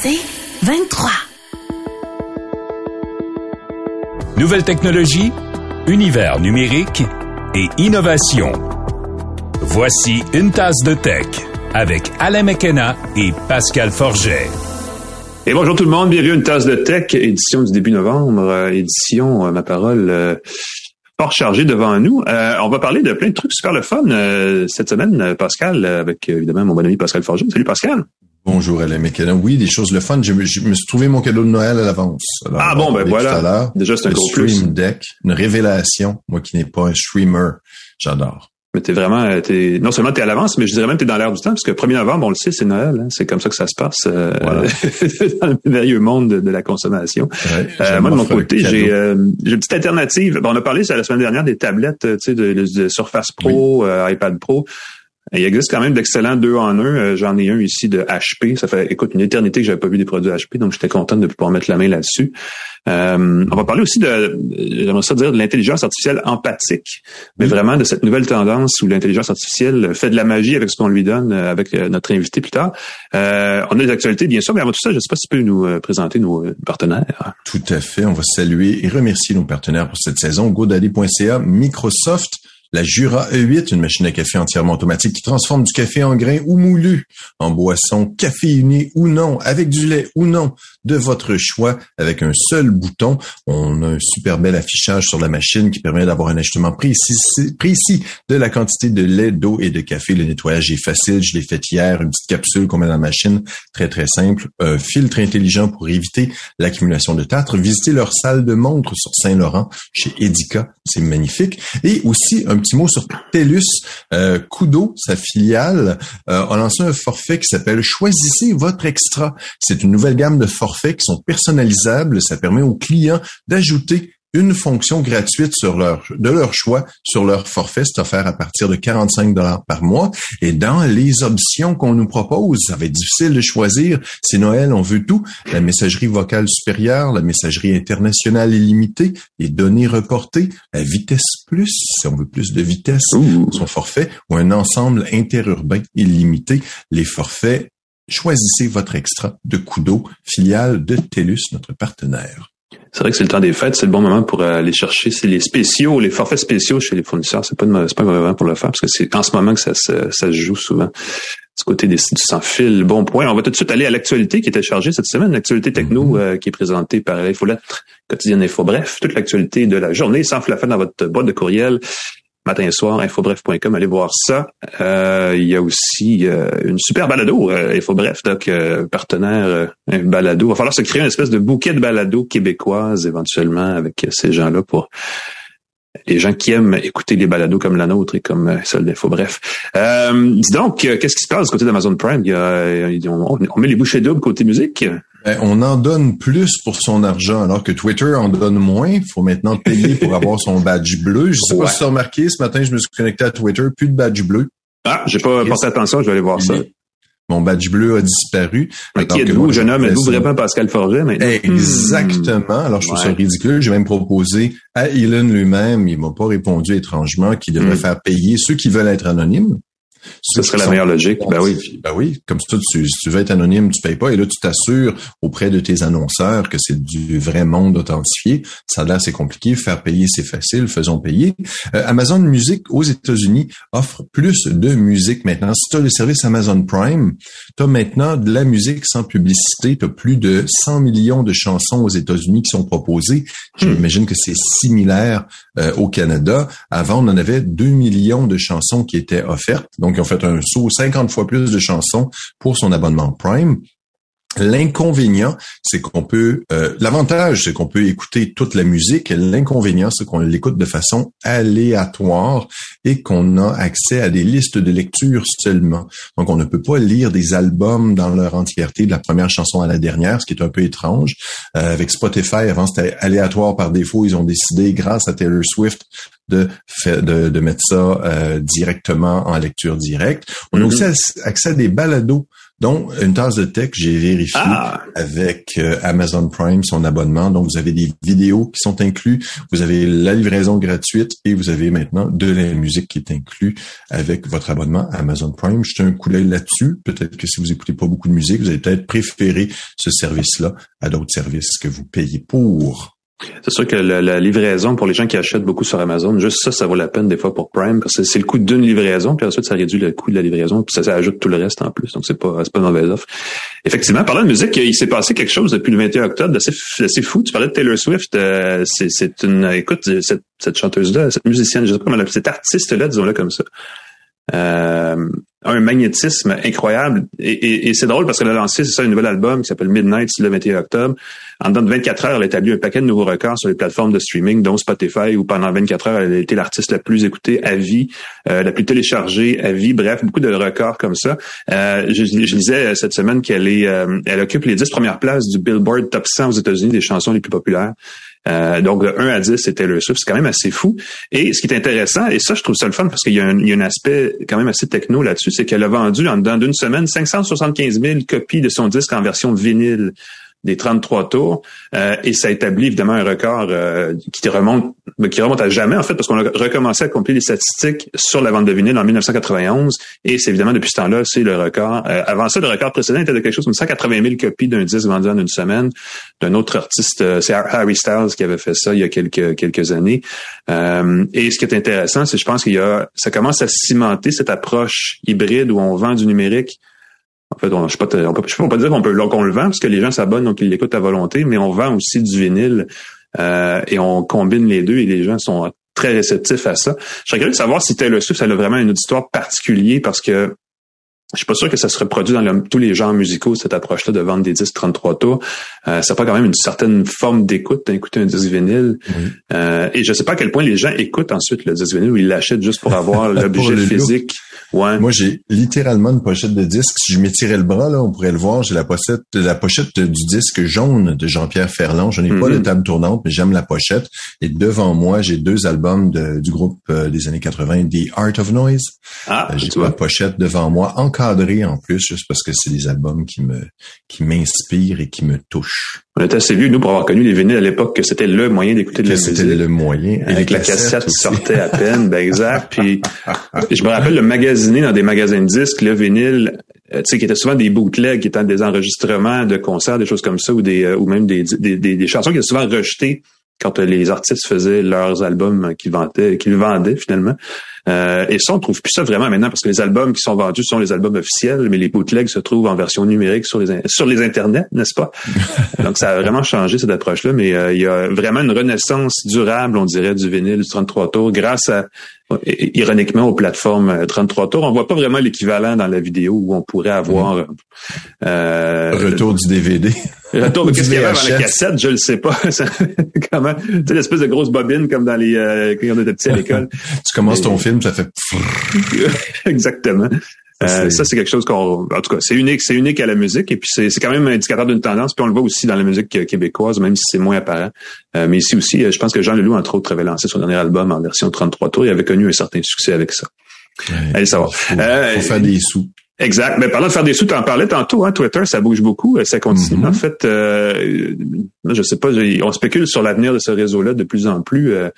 C'est 23. Nouvelle technologie, univers numérique et innovation. Voici une tasse de tech avec Alain McKenna et Pascal Forget. Et bonjour tout le monde, bienvenue à une tasse de tech, édition du début novembre, euh, édition, euh, ma parole, euh, fort chargée devant nous. on va parler de plein de trucs super le fun cette semaine, Pascal, avec évidemment mon bon ami Pascal Forget. Salut Pascal. Bonjour Alain McKenna. Oui, des choses le fun. Je me, je me suis trouvé mon cadeau de Noël à l'avance. Ah bon, ben voilà. Déjà, c'est un gros stream Deck, une révélation. Moi qui n'ai pas un streamer, j'adore. Mais t'es vraiment, euh, t'es, non seulement t'es à l'avance, mais je dirais même t'es dans l'air du temps, parce que 1er novembre, on le sait, c'est Noël. Hein. c'est comme ça que ça se passe euh, dans le merveilleux monde de, la consommation. euh, moi, de mon côté, j'ai, euh, j'ai une petite alternative. Bon, on a parlé la semaine dernière des tablettes, tu sais, de, Surface Pro, iPad Pro. Il existe quand même d'excellents deux en un. J'en ai un ici de HP. Ça fait, écoute, une éternité que j'avais pas vu des produits HP, donc j'étais content de pouvoir mettre la main là-dessus. Euh, on va parler aussi de, j'aimerais ça dire, de l'intelligence artificielle empathique, mais vraiment de cette nouvelle tendance où l'intelligence artificielle fait de la magie avec ce qu'on lui donne, euh, avec euh, notre invité plus tard. Euh, on a des actualités, bien sûr, mais avant tout ça, je ne sais pas si tu peux nous présenter nos partenaires. Tout à fait. On va saluer et remercier nos partenaires pour cette saison. GoDaddy.ca, Microsoft, la Jura E8, une machine à café entièrement automatique qui transforme du café en grain ou moulu en boisson caféinée ou non, avec du lait ou non, de votre choix, avec un seul bouton. On a un super bel affichage sur la machine qui permet d'avoir un ajustement précis, de la quantité de lait, d'eau et de café. Le nettoyage est facile. Je l'ai fait hier. Une petite capsule qu'on met dans la machine. Très, très simple. Un filtre intelligent pour éviter l'accumulation de tartre. Visitez leur salle de montre sur Saint-Laurent chez Edica. C'est magnifique. Et aussi un petit mot sur TELUS. Euh, Kudo, sa filiale, euh, a lancé un forfait qui s'appelle Choisissez votre extra. C'est une nouvelle gamme de forfaits qui sont personnalisables. Ça permet aux clients d'ajouter une fonction gratuite sur leur de leur choix sur leur forfait, c'est offert à partir de 45 dollars par mois. Et dans les options qu'on nous propose, ça va être difficile de choisir. C'est Noël, on veut tout. La messagerie vocale supérieure, la messagerie internationale illimitée, les données reportées, la vitesse plus, si on veut plus de vitesse, son forfait, ou un ensemble interurbain illimité. Les forfaits, choisissez votre extra de Kudo, filiale de TELUS, notre partenaire. C'est vrai que c'est le temps des fêtes, c'est le bon moment pour aller chercher les spéciaux, les forfaits spéciaux chez les fournisseurs. C'est pas, c'est pas un moment pour le faire parce que c'est en ce moment que ça se, ça se joue souvent. Du côté des sites sans fil. Bon point. On va tout de suite aller à l'actualité qui était chargée cette semaine, l'actualité techno mm-hmm. euh, qui est présentée par l'Infolettre quotidienne Info Bref. Toute l'actualité de la journée sans la dans votre boîte de courriel matin et soir, infobref.com, allez voir ça. Euh, il y a aussi euh, une super balado, euh, Infobref, donc partenaire un balado. Il va falloir se créer une espèce de bouquet de balado québécoises éventuellement avec ces gens-là pour les gens qui aiment écouter des balados comme la nôtre et comme celle d'Info Bref. dis donc, qu'est-ce qui se passe du côté d'Amazon Prime? Il y a, on, met les bouchées doubles côté musique. Ben, on en donne plus pour son argent, alors que Twitter en donne moins. Il faut maintenant payer pour avoir son badge bleu. Je sais pas si tu as remarqué, ce matin, je me suis connecté à Twitter, plus de badge bleu. Ah, j'ai pas porté attention, je vais aller voir ça. Mon badge bleu a disparu. Mais qui êtes-vous, jeune homme? Êtes-vous vraiment Pascal Forget maintenant? Exactement. Alors, je trouve ça ridicule. J'ai même proposé à Elon lui-même, il m'a pas répondu étrangement, qu'il devrait hmm. faire payer ceux qui veulent être anonymes. Ce serait la meilleure logique. Ben oui. Ben oui. Comme ça, tu, si tu veux être anonyme, tu payes pas. Et là, tu t'assures auprès de tes annonceurs que c'est du vrai monde authentifié. Ça là, c'est compliqué. Faire payer, c'est facile. Faisons payer. Euh, Amazon Music aux États-Unis offre plus de musique maintenant. Si tu as le service Amazon Prime, tu as maintenant de la musique sans publicité. Tu as plus de 100 millions de chansons aux États-Unis qui sont proposées. Hmm. J'imagine que c'est similaire euh, au Canada. Avant, on en avait 2 millions de chansons qui étaient offertes. Donc, ils ont fait un saut 50 fois plus de chansons pour son abonnement Prime. L'inconvénient, c'est qu'on peut, euh, l'avantage, c'est qu'on peut écouter toute la musique. L'inconvénient, c'est qu'on l'écoute de façon aléatoire et qu'on a accès à des listes de lecture seulement. Donc, on ne peut pas lire des albums dans leur entièreté de la première chanson à la dernière, ce qui est un peu étrange. Euh, avec Spotify, avant c'était aléatoire par défaut. Ils ont décidé, grâce à Taylor Swift, de, de, de mettre ça euh, directement en lecture directe. On a mm-hmm. aussi accès à des balados Donc, une tasse de tech, j'ai vérifié ah! avec euh, Amazon Prime son abonnement. Donc, vous avez des vidéos qui sont inclus, vous avez la livraison gratuite et vous avez maintenant de la musique qui est inclus avec votre abonnement Amazon Prime. Jetez un coup d'œil là-dessus. Peut-être que si vous écoutez pas beaucoup de musique, vous allez peut-être préférer ce service-là à d'autres services que vous payez pour. C'est sûr que la, livraison pour les gens qui achètent beaucoup sur Amazon, juste ça, ça vaut la peine des fois pour Prime parce que c'est le coût d'une livraison, puis ensuite ça réduit le coût de la livraison, puis ça, ajoute tout le reste en plus. Donc c'est pas c'est pas une mauvaise offre. Effectivement, parlant de musique, il s'est passé quelque chose depuis le 21 octobre d'assez fou. Tu parlais de Taylor Swift, euh, c'est une écoute cette, cette chanteuse là, cette musicienne, je sais pas comment elle cet artiste là, disons-le comme ça. Euh, un magnétisme incroyable. Et, c'est drôle parce qu'elle a lancé, c'est ça, un nouvel album qui s'appelle Midnight le 21 octobre. En dedans de 24 heures, elle a établi un paquet de nouveaux records sur les plateformes de streaming, dont Spotify, où pendant 24 heures, elle a été l'artiste la plus écoutée à vie, euh, la plus téléchargée à vie. Bref, beaucoup de records comme ça. Euh, je, je disais cette semaine qu'elle est, elle occupe les 10 premières places du Billboard Top 100 aux États-Unis des chansons les plus populaires. Euh, donc, de 1 à 10, c'était le Swift. C'est quand même assez fou. Et ce qui est intéressant, et ça, je trouve ça le fun parce qu'il y, a un aspect quand même assez techno là-dessus, c'est qu'elle a vendu en dedans d'une semaine 575 000 copies de son disque en version vinyle des 33 tours euh, et ça établit évidemment un record euh, qui remonte qui remonte à jamais en fait parce qu'on a recommencé à compléter les statistiques sur la vente de vinyle en 1991 et c'est évidemment depuis ce temps-là c'est le record. Euh, avant ça le record précédent était de quelque chose comme 180 000 copies d'un disque vendu en une semaine d'un autre artiste c'est Harry Styles qui avait fait ça il y a quelques quelques années et ce qui est intéressant c'est je pense qu'il y a ça commence à cimenter cette approche hybride où on vend du numérique en fait, on, ne pas, peut, pas dire qu'on peut qu'on le vend parce que les gens s'abonnent donc ils l'écoutent à volonté, mais on vend aussi du vinyle euh, et on combine les deux et les gens sont très réceptifs à ça. Je serais curieux de savoir si Taylor Swift elle a vraiment une auditoire particulier parce que je suis pas sûr que ça se reproduit dans tous les genres musicaux, cette approche-là de vendre des disques 33 tours. Euh, ça pas quand même une certaine forme d'écoute d'écouter un disque vinyle. Euh, et je sais pas à quel point les gens écoutent ensuite le disque vinyle ou ils l'achètent juste pour avoir l'objet physique. Ouais. Moi, j'ai littéralement une pochette de disque. Si je m'étirais le bras, là, on pourrait le voir. J'ai la pochette, la pochette du disque jaune de Jean-Pierre Ferland. Je n'ai pas de mm-hmm. table tournante, mais j'aime la pochette. Et devant moi, j'ai deux albums du groupe euh, des années 80, The Art of Noise. Ah, euh, j'ai la pochette devant moi, en plus, juste parce que c'est des albums qui me, qui m'inspirent et qui me touchent. On était assez vieux, nous, pour avoir connu les vinyles à l'époque, que c'était le moyen d'écouter de la musique. C'était le moyen. Avec, la cassette, qui sortait à peine, ben exact. Puis, je me rappelle le magasiner dans des magasins de disques, le vinyle, euh, tu sais, qui était souvent des bootlegs, qui étaient des enregistrements de concerts, des choses comme ça, ou des, euh, ou même des, des, des, chansons qui étaient souvent rejetées quand les artistes faisaient leurs albums qu'ils vendaient, qu'ils vendaient finalement. Euh, et ça, on trouve plus ça vraiment maintenant parce que les albums qui sont vendus sont les albums officiels, mais les bootlegs se trouvent en version numérique sur les sur les internets, n'est-ce pas? Donc ça a vraiment changé cette approche-là, mais euh, il y a vraiment une renaissance durable, on dirait, du vinyle du 33 tours grâce à ironiquement aux plateformes 33 euh, tours. On voit pas vraiment l'équivalent dans la vidéo où on pourrait avoir mm. euh, retour du DVD. Retour de qu'est-ce qu'il y avait dans la cassette, je le sais pas. Comment? Tu sais l'espèce de grosse bobine comme dans les euh, quand on était petit à l'école. tu commences ton film, ça fait Exactement. Euh, ça, c'est quelque chose qu'on, en tout cas, c'est unique, c'est unique à la musique et puis c'est, c'est quand même un indicateur d'une tendance. Puis on le voit aussi dans la musique québécoise, même si c'est moins apparent. Euh, mais ici aussi, je pense que Jean Leloup, entre autres, avait lancé son dernier album en version 33 tours. Il avait connu un certain succès avec ça. Allez savoir. Faut, faut faire des sous. Exact. Mais parlant de faire des sous, tu en parlais tantôt, hein, Twitter, ça bouge beaucoup, ça continue. Mm-hmm. En fait, euh, je sais pas, on spécule sur l'avenir de ce réseau-là de plus en plus. Euh,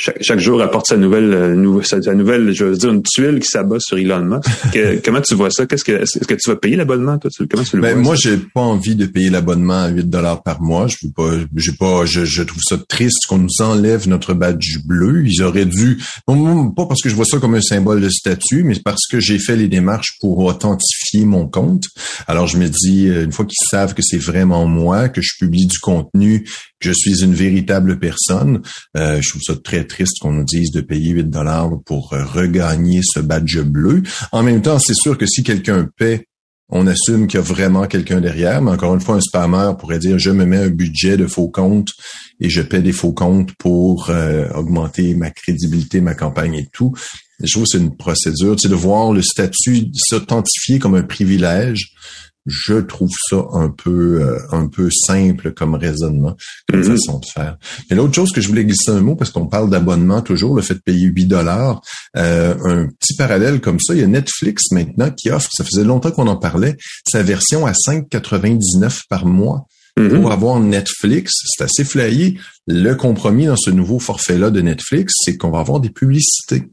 chaque, jour apporte sa nouvelle, euh, sa, nouvelle, je veux dire, une tuile qui s'abat sur Elon Musk. comment tu vois ça? Qu'est-ce que, est-ce que tu vas payer l'abonnement, toi? Comment tu le ben, Moi, j'ai pas envie de payer l'abonnement à 8 dollars par mois. Je veux pas, j'ai pas, je, je, trouve ça triste qu'on nous enlève notre badge bleu. Ils auraient dû, pas parce que je vois ça comme un symbole de statut, mais parce que j'ai fait les démarches pour authentifier mon compte. Alors, je me dis, euh, une fois qu'ils savent que c'est vraiment moi, que je publie du contenu, je suis une véritable personne, euh, je trouve ça très triste qu'on nous dise de payer 8 dollars pour euh, regagner ce badge bleu. En même temps, c'est sûr que si quelqu'un paie on assume qu'il y a vraiment quelqu'un derrière, mais encore une fois, un spammer pourrait dire je me mets un budget de faux comptes et je paie des faux comptes pour euh, augmenter ma crédibilité, ma campagne et tout. Je trouve que c'est une procédure, sais, de voir le statut s'authentifier comme un privilège. Je trouve ça un peu euh, un peu simple comme raisonnement, comme mm-hmm. façon de faire. Mais l'autre chose que je voulais glisser un mot, parce qu'on parle d'abonnement toujours, le fait de payer 8 dollars, euh, un petit parallèle comme ça, il y a Netflix maintenant qui offre, ça faisait longtemps qu'on en parlait, sa version à 5,99 par mois. Mm-hmm. Pour avoir Netflix, c'est assez flayé. Le compromis dans ce nouveau forfait-là de Netflix, c'est qu'on va avoir des publicités.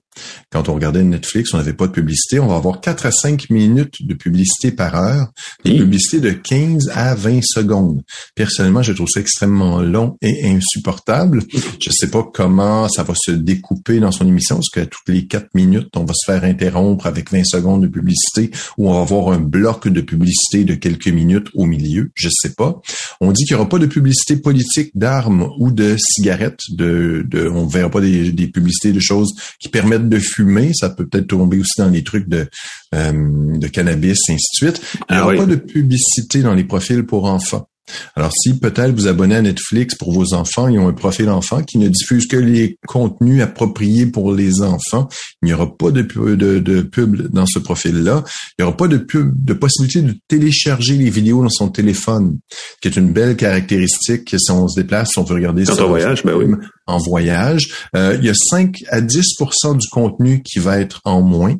Quand on regardait Netflix, on n'avait pas de publicité. On va avoir 4 à 5 minutes de publicité par heure, des publicités de 15 à 20 secondes. Personnellement, je trouve ça extrêmement long et insupportable. Je ne sais pas comment ça va se découper dans son émission, parce qu'à toutes les 4 minutes, on va se faire interrompre avec 20 secondes de publicité ou on va avoir un bloc de publicité de quelques minutes au milieu. Je ne sais pas. On dit qu'il n'y aura pas de publicité politique d'armes ou de cigarettes. De, de, on ne verra pas des, des publicités de choses qui permettent de fumer, ça peut peut-être tomber aussi dans les trucs de, euh, de cannabis, ainsi de suite. Il n'y ah aura pas de publicité dans les profils pour enfants. Alors, si peut-être vous abonnez à Netflix pour vos enfants, ils ont un profil enfant qui ne diffuse que les contenus appropriés pour les enfants. Il n'y aura pas de, de, de pub dans ce profil-là. Il n'y aura pas de pub, de possibilité de télécharger les vidéos dans son téléphone, qui est une belle caractéristique si on se déplace, si on veut regarder ça. En voyage, ben oui. En voyage. Euh, il y a 5 à 10% du contenu qui va être en moins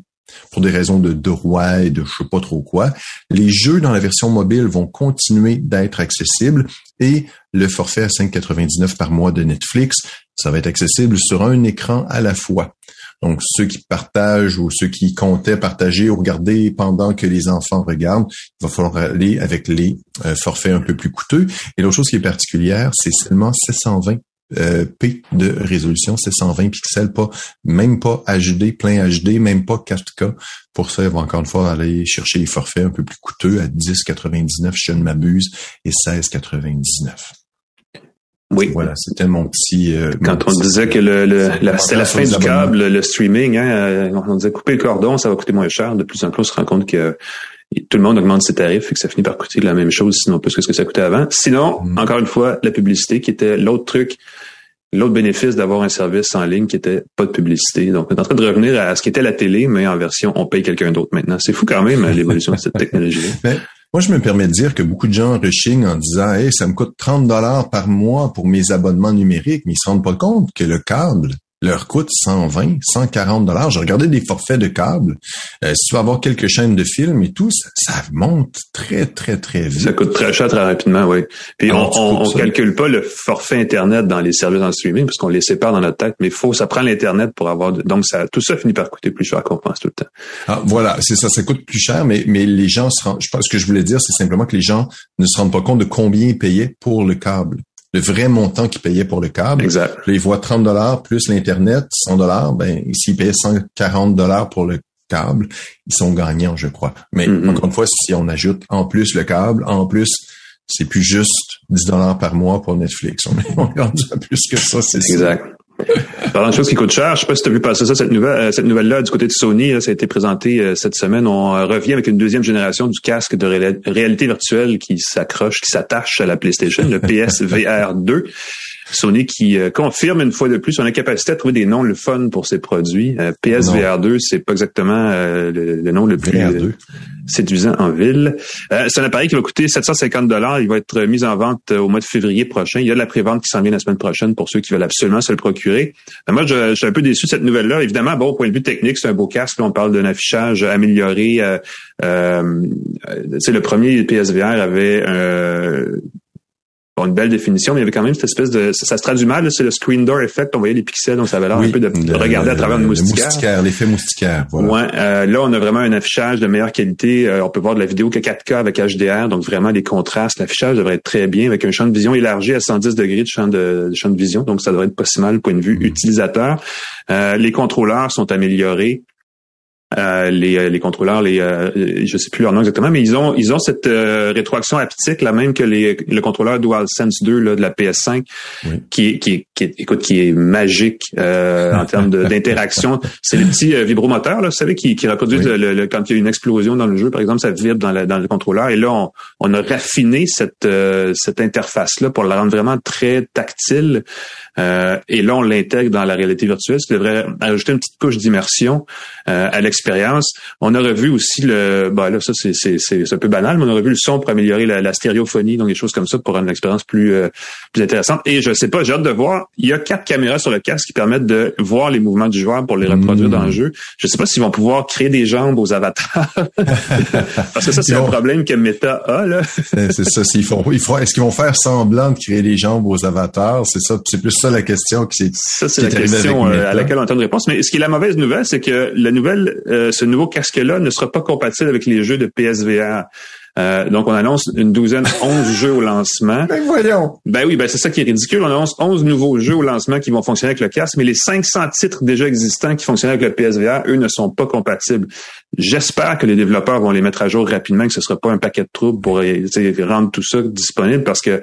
pour des raisons de droit et de je sais pas trop quoi. Les jeux dans la version mobile vont continuer d'être accessibles et le forfait à 5,99 par mois de Netflix, ça va être accessible sur un écran à la fois. Donc, ceux qui partagent ou ceux qui comptaient partager ou regarder pendant que les enfants regardent, il va falloir aller avec les euh, forfaits un peu plus coûteux. Et l'autre chose qui est particulière, c'est seulement 720 euh, P de résolution, c'est 120 pixels, pas même pas HD, plein HD, même pas 4K. Pour ça, il va encore une fois aller chercher les forfaits un peu plus coûteux à 10,99 je ne m'abuse et 16,99. Oui. Voilà, c'était mon petit. Euh, Quand on disait que le, le la, c'était la fin du câble, le streaming, hein, euh, on disait couper le cordon, ça va coûter moins cher. De plus en plus, on se rend compte que tout le monde augmente ses tarifs et que ça finit par coûter la même chose, sinon plus que ce que ça coûtait avant. Sinon, mm. encore une fois, la publicité qui était l'autre truc, l'autre bénéfice d'avoir un service en ligne qui était pas de publicité. Donc, on est en train de revenir à ce qui était la télé, mais en version on paye quelqu'un d'autre maintenant. C'est fou quand même l'évolution de cette technologie-là. Moi, je me permets de dire que beaucoup de gens rushing en disant, hey, ça me coûte 30 dollars par mois pour mes abonnements numériques, mais ils se rendent pas compte que le câble, leur coûte 120, 140 dollars. J'ai regardé des forfaits de câbles. Euh, si tu veux avoir quelques chaînes de films et tout, ça, monte très, très, très vite. Ça coûte très cher très rapidement, oui. Puis on, on, calcule pas le forfait Internet dans les services en streaming parce qu'on les sépare dans notre tête, mais faut, ça prend l'Internet pour avoir... Donc, ça, tout ça finit par coûter plus cher qu'on pense tout le temps. Ah, voilà, c'est ça, ça coûte plus cher, mais, mais les gens se rendent... Je pense, ce que je voulais dire, c'est simplement que les gens ne se rendent pas compte de combien ils payaient pour le câble le vrai montant qu'ils payaient pour le câble. Exact. Là, ils voient 30 dollars plus l'Internet, 100 dollars. Ben, s'ils payaient 140 dollars pour le câble, ils sont gagnants, je crois. Mais mm-hmm. encore une fois, si on ajoute en plus le câble, en plus, c'est plus juste 10 dollars par mois pour Netflix. On est, rendu à plus que ça, c'est Exact. Parlant de choses qui coûtent cher, je sais pas si tu as vu passer ça, cette nouvelle, euh, cette nouvelle-là du côté de Sony, ça a été présenté euh, cette semaine. On euh, revient avec une deuxième génération du casque de réalité virtuelle qui s'accroche, qui s'attache à la PlayStation, le PSVR 2. Sony qui euh, confirme une fois de plus son incapacité à trouver des noms le fun pour ses produits. Euh, PSVR 2, c'est pas exactement euh, le, nom le plus séduisant en ville. c'est un appareil qui va coûter 750 dollars. Il va être mis en vente au mois de février prochain. Il y a de la prévente qui s'en vient la semaine prochaine pour ceux qui veulent absolument se le procurer. moi, je, suis un peu déçu de cette nouvelle-là. Évidemment, bon, au point de vue technique, c'est un beau casque. on parle d'un affichage amélioré. Euh, le premier PSVR avait Bon, une belle définition, mais il y avait quand même cette espèce de... Ça, se traduit mal, c'est le screen door effect. On voyait les pixels, donc ça avait l'air un peu de, regarder à travers une moustiquaire. moustiquaire l'effet moustiquaire, voilà. Ouais, euh, là, on a vraiment un affichage de meilleure qualité. Euh, on peut voir de la vidéo que 4K avec HDR, donc vraiment les contrastes. L'affichage devrait être très bien, avec un champ de vision élargi à 110 degrés de champ de, champ de vision, donc ça devrait être pas si mal point de vue mm. utilisateur. Euh, les contrôleurs sont améliorés. Euh, les, euh, les contrôleurs, les euh, je sais plus leur nom exactement, mais ils ont ils ont cette euh, rétroaction haptique la même que les, le contrôleur DualSense 2 là, de la PS5, qui, qui, qui, écoute qui est magique en termes d'interaction. C'est les petits vibromoteurs, là, vous savez, qui, qui reproduisent le, quand il y a une explosion dans le jeu, par exemple, ça vibre dans, dans le contrôleur. Et là, on, on a raffiné cette cette interface là pour la rendre vraiment très tactile. et là, on l'intègre dans la réalité virtuelle, ce qui devrait ajouter une petite couche d'immersion. Euh, l'expérience. On a revu aussi le, bah là ça c'est c'est un peu banal, mais on a revu le son pour améliorer la, stéréophonie, donc des choses comme ça pour rendre l'expérience plus euh, plus intéressante. Et je sais pas, j'ai hâte de voir. Il y a quatre caméras sur le casque qui permettent de voir les mouvements du joueur pour les reproduire dans le mmh. jeu. Je sais pas s'ils vont pouvoir créer des jambes aux avatars, parce que ça c'est un problème que Meta a là. c'est ça. S'ils font, ils font, est-ce qu'ils vont faire semblant de créer des jambes aux avatars? C'est ça. C'est plus ça la question qui c'est. Ça c'est la question euh, à laquelle on attend une réponse. Mais ce qui est la mauvaise nouvelle, c'est que la nouvelle, euh, ce nouveau casque-là ne sera pas compatible avec les jeux de PSVR. Euh, donc, on annonce une douzaine, onze jeux au lancement. Ben voyons. Ben oui, ben c'est ça qui est ridicule. On annonce onze nouveaux jeux au lancement qui vont fonctionner avec le casque, mais les 500 titres déjà existants qui fonctionnent avec le PSVR, eux, ne sont pas compatibles. J'espère que les développeurs vont les mettre à jour rapidement, que ce sera pas un paquet de troubles pour rendre tout ça disponible, parce que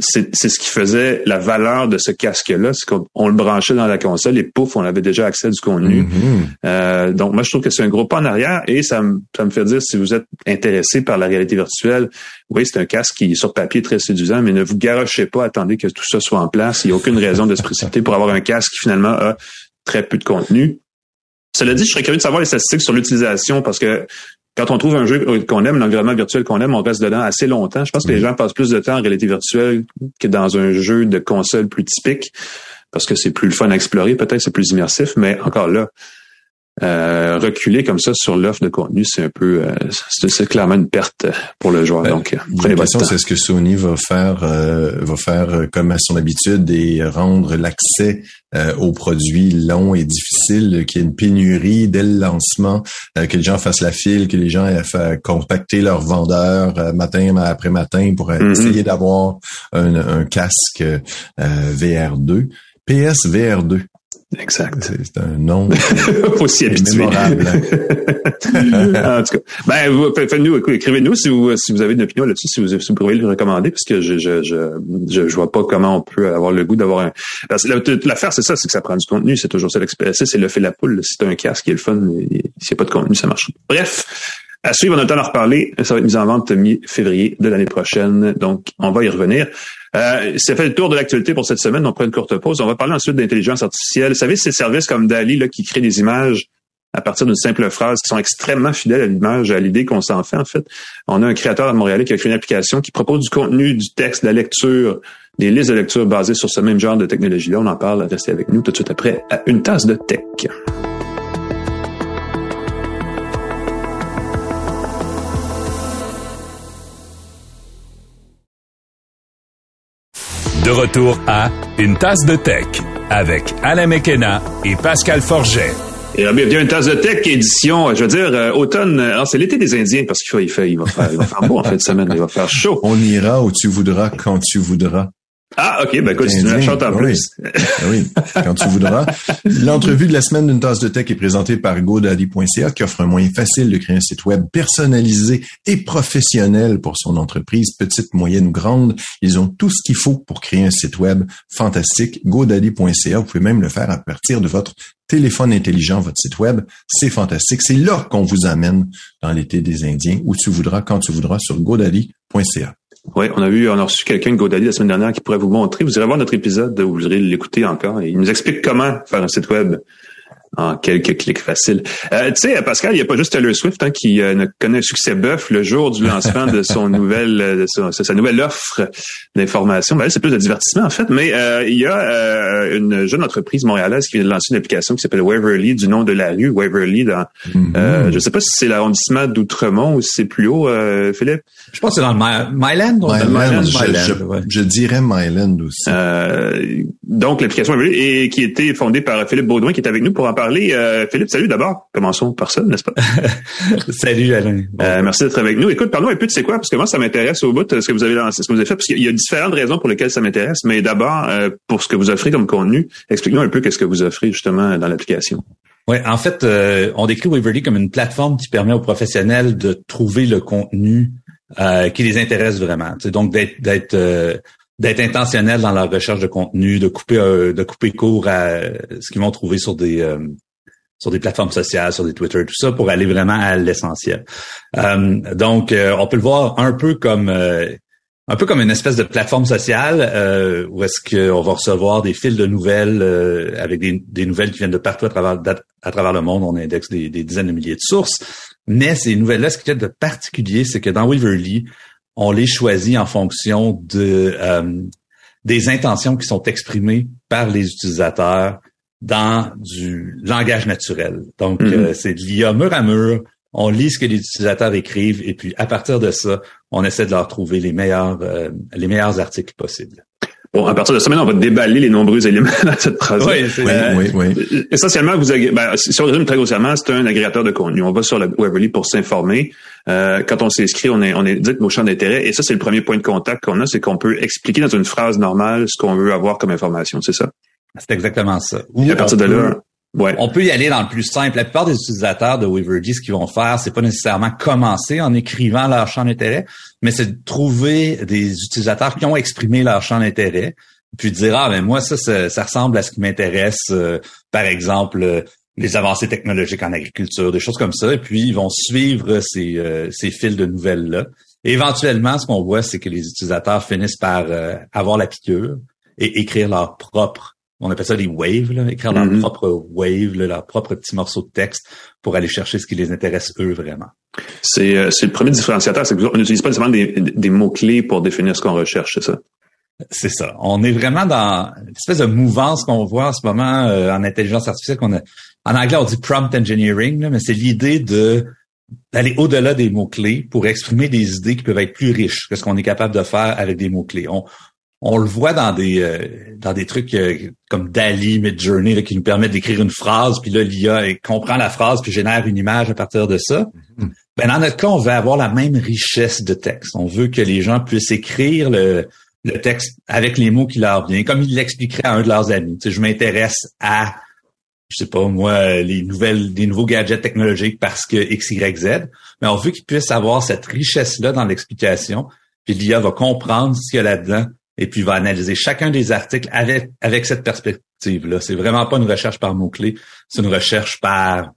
c'est ce qui faisait la valeur de ce casque-là, c'est qu'on le branchait dans la console et pouf, on avait déjà accès du contenu. Mm-hmm. euh, donc moi, je trouve que c'est un gros pas en arrière et ça me, ça me fait dire si vous êtes intéressé par la réalité virtuelle, oui, c'est un casque qui est sur papier très séduisant, mais ne vous garochez pas, attendez que tout ça soit en place. Il n'y a aucune raison de se précipiter pour avoir un casque qui finalement a très peu de contenu. Cela dit, je serais curieux de savoir les statistiques sur l'utilisation parce que quand on trouve un jeu qu'on aime, un environnement virtuel qu'on aime, on reste dedans assez longtemps. Je pense que les gens passent plus de temps en réalité virtuelle que dans un jeu de console plus typique parce que c'est plus le fun à explorer, peut-être c'est plus immersif, mais encore là, euh, reculer comme ça sur l'offre de contenu, c'est un peu, euh, c'est clairement une perte pour le joueur. Ben, donc, prenez votre temps. C'est ce que Sony va faire, euh, va faire comme à son habitude et rendre l'accès aux produits longs et difficiles, qu'il y ait une pénurie dès le lancement, que les gens fassent la file, que les gens aient fait contacter leurs vendeurs matin après matin pour mm-hmm. essayer d'avoir un, un, casque VR2. PS VR2. Exact. C'est un nom aussi habitué. en tout cas, ben, faites-nous, écrivez-nous si vous, si vous avez une opinion là-dessus, si vous, si vous pouvez le recommander, parce que je, je, je, je, vois pas comment on peut avoir le goût d'avoir un. L'affaire, c'est ça, c'est que ça prend du contenu, c'est toujours ça l'expérience, c'est le fait la poule. Si t'as un casque qui est le fun, s'il n'y a pas de contenu, ça marche. Bref. À suivre, on a le temps d'en reparler. Ça va être mis en vente mi-février de l'année prochaine. Donc, on va y revenir. Euh, ça fait le tour de l'actualité pour cette semaine. On prend une courte pause. On va parler ensuite d'intelligence artificielle. Vous savez, ces services comme Dali là, qui créent des images à partir d'une simple phrase, qui sont extrêmement fidèles à l'image, à l'idée qu'on s'en fait, en fait. On a un créateur à Montréal qui a créé une application qui propose du contenu, du texte, de la lecture, des listes de lecture basées sur ce même genre de technologie-là. On en parle. Restez avec nous tout de suite après à une tasse de tech. De retour à Une tasse de tech avec Alain Mekena et Pascal Forget. Et bienvenue à une tasse de tech édition, je veux dire, euh, automne, euh, c'est l'été des Indiens parce qu'il il, fait, il, va faire, il va faire beau en fait de semaine, il va faire chaud. On ira où tu voudras, quand tu voudras. Ah, OK. Ben, écoute, tu la chantes en plus. Ben oui. quand tu voudras. L'entrevue de la semaine d'une tasse de tech est présentée par GoDaddy.ca qui offre un moyen facile de créer un site web personnalisé et professionnel pour son entreprise, petite, moyenne ou grande. Ils ont tout ce qu'il faut pour créer un site web fantastique. GoDaddy.ca. Vous pouvez même le faire à partir de votre téléphone intelligent, votre site web. C'est fantastique. C'est là qu'on vous amène dans l'été des Indiens où tu voudras, quand tu voudras sur GoDaddy.ca. Oui, on a vu, on a reçu quelqu'un de GoDaddy la semaine dernière qui pourrait vous montrer. Vous irez voir notre épisode, vous irez l'écouter encore. Il nous explique comment faire un site web en quelques clics faciles. Euh, tu sais, Pascal, il n'y a pas juste Taylor Swift hein, qui euh, connaît un succès bœuf le jour du lancement de son nouvelle, euh, de sa, nouvelle offre d'information. Ben, c'est plus de divertissement en fait, mais euh, il y a une jeune entreprise montréalaise qui vient de lancer une application qui s'appelle Waverly, du nom de la rue Waverly. Dans, mm-hmm. je ne sais pas si c'est l'arrondissement d'Outremont ou si c'est plus haut, Philippe. Je pense que c'est dans le Myland. Myland, je, je, dirais Myland aussi. donc l'application Waverly et qui a été fondée par Philippe Baudouin qui est avec nous pour en parler euh, Philippe, salut d'abord. Commençons par ça, n'est-ce pas? salut Alain. Euh, merci d'être avec nous. Écoute, parlons un peu de c'est quoi, parce que moi, ça m'intéresse au bout de ce que vous avez lancé, ce que vous avez fait, parce qu'il y a différentes raisons pour lesquelles ça m'intéresse, mais d'abord, euh, pour ce que vous offrez comme contenu, explique-nous un peu qu'est-ce que vous offrez justement dans l'application. Oui, en fait, on décrit Waverly comme une plateforme qui permet aux professionnels de trouver le contenu qui les intéresse vraiment. Donc d'être d'être d'être intentionnel dans leur recherche de contenu, de couper euh, de couper court à ce qu'ils vont trouver sur des euh, sur des plateformes sociales, sur des Twitter, tout ça, pour aller vraiment à l'essentiel. Euh, donc, on peut le voir un peu comme un peu comme une espèce de plateforme sociale euh, où est-ce qu'on va recevoir des fils de nouvelles euh, avec des, nouvelles qui viennent de partout à travers, à travers le monde. On indexe des, dizaines de milliers de sources. Mais ces nouvelles-là, ce qui est de particulier, c'est que dans Weaverly, on les choisit en fonction de euh, des intentions qui sont exprimées par les utilisateurs dans du langage naturel. Donc, mm-hmm. c'est de l'IA mur à mur on lit ce que les utilisateurs écrivent et puis à partir de ça, on essaie de leur trouver les meilleurs euh, les meilleurs articles possibles. Bon, à partir de ça, maintenant, on va déballer les nombreux éléments dans cette phrase. Oui, oui, oui, Essentiellement, vous avez, ben, si on résume très grossièrement, c'est un agrégateur de contenu. On va sur la Weverly pour s'informer. Euh, quand on s'inscrit, on est, on est dit nos champs d'intérêt. Et ça, c'est le premier point de contact qu'on a, c'est qu'on peut expliquer dans une phrase normale ce qu'on veut avoir comme information. C'est ça? C'est exactement ça. à partir de là, on peut y aller dans le plus simple. La plupart des utilisateurs de Weavergy, ce qu'ils vont faire, c'est pas nécessairement commencer en écrivant leur champ d'intérêt, mais c'est de trouver des utilisateurs qui ont exprimé leur champ d'intérêt, puis dire ah ben moi ça ça, ressemble à ce qui m'intéresse, euh, par exemple euh, les avancées technologiques en agriculture, des choses comme ça, et puis ils vont suivre ces, euh, ces fils de nouvelles là. éventuellement, ce qu'on voit, c'est que les utilisateurs finissent par avoir la piqûre et écrire leur propre on appelle ça des waves, là, écrire leur mm-hmm. propre wave, leur propre petit morceau de texte pour aller chercher ce qui les intéresse eux vraiment. C'est euh, le premier différenciateur, c'est qu'on n'utilise pas nécessairement des, des mots-clés pour définir ce qu'on recherche, c'est ça? C'est ça. On est vraiment dans une espèce de mouvance qu'on voit en ce moment euh, en intelligence artificielle qu'on a. En anglais, on dit prompt engineering, mais c'est l'idée de d'aller au-delà des mots-clés pour exprimer des idées qui peuvent être plus riches que ce qu'on est capable de faire avec des mots-clés. On, on le voit dans des euh, dans des trucs euh, comme Dali, Midjourney, qui nous permettent d'écrire une phrase, puis là l'IA comprend la phrase puis génère une image à partir de ça. Mm-hmm. Ben dans notre cas, on veut avoir la même richesse de texte. On veut que les gens puissent écrire le, le texte avec les mots qui leur viennent, comme il l'expliquerait à un de leurs amis. Tu sais, je m'intéresse à je sais pas moi, les nouvelles, des nouveaux gadgets technologiques parce que X, Y, Z. Mais on veut qu'ils puissent avoir cette richesse-là dans l'explication. Puis l'IA va comprendre ce qu'il y a là-dedans et puis il va analyser chacun des articles avec, avec cette perspective-là. C'est vraiment pas une recherche par mots-clés, c'est une recherche par,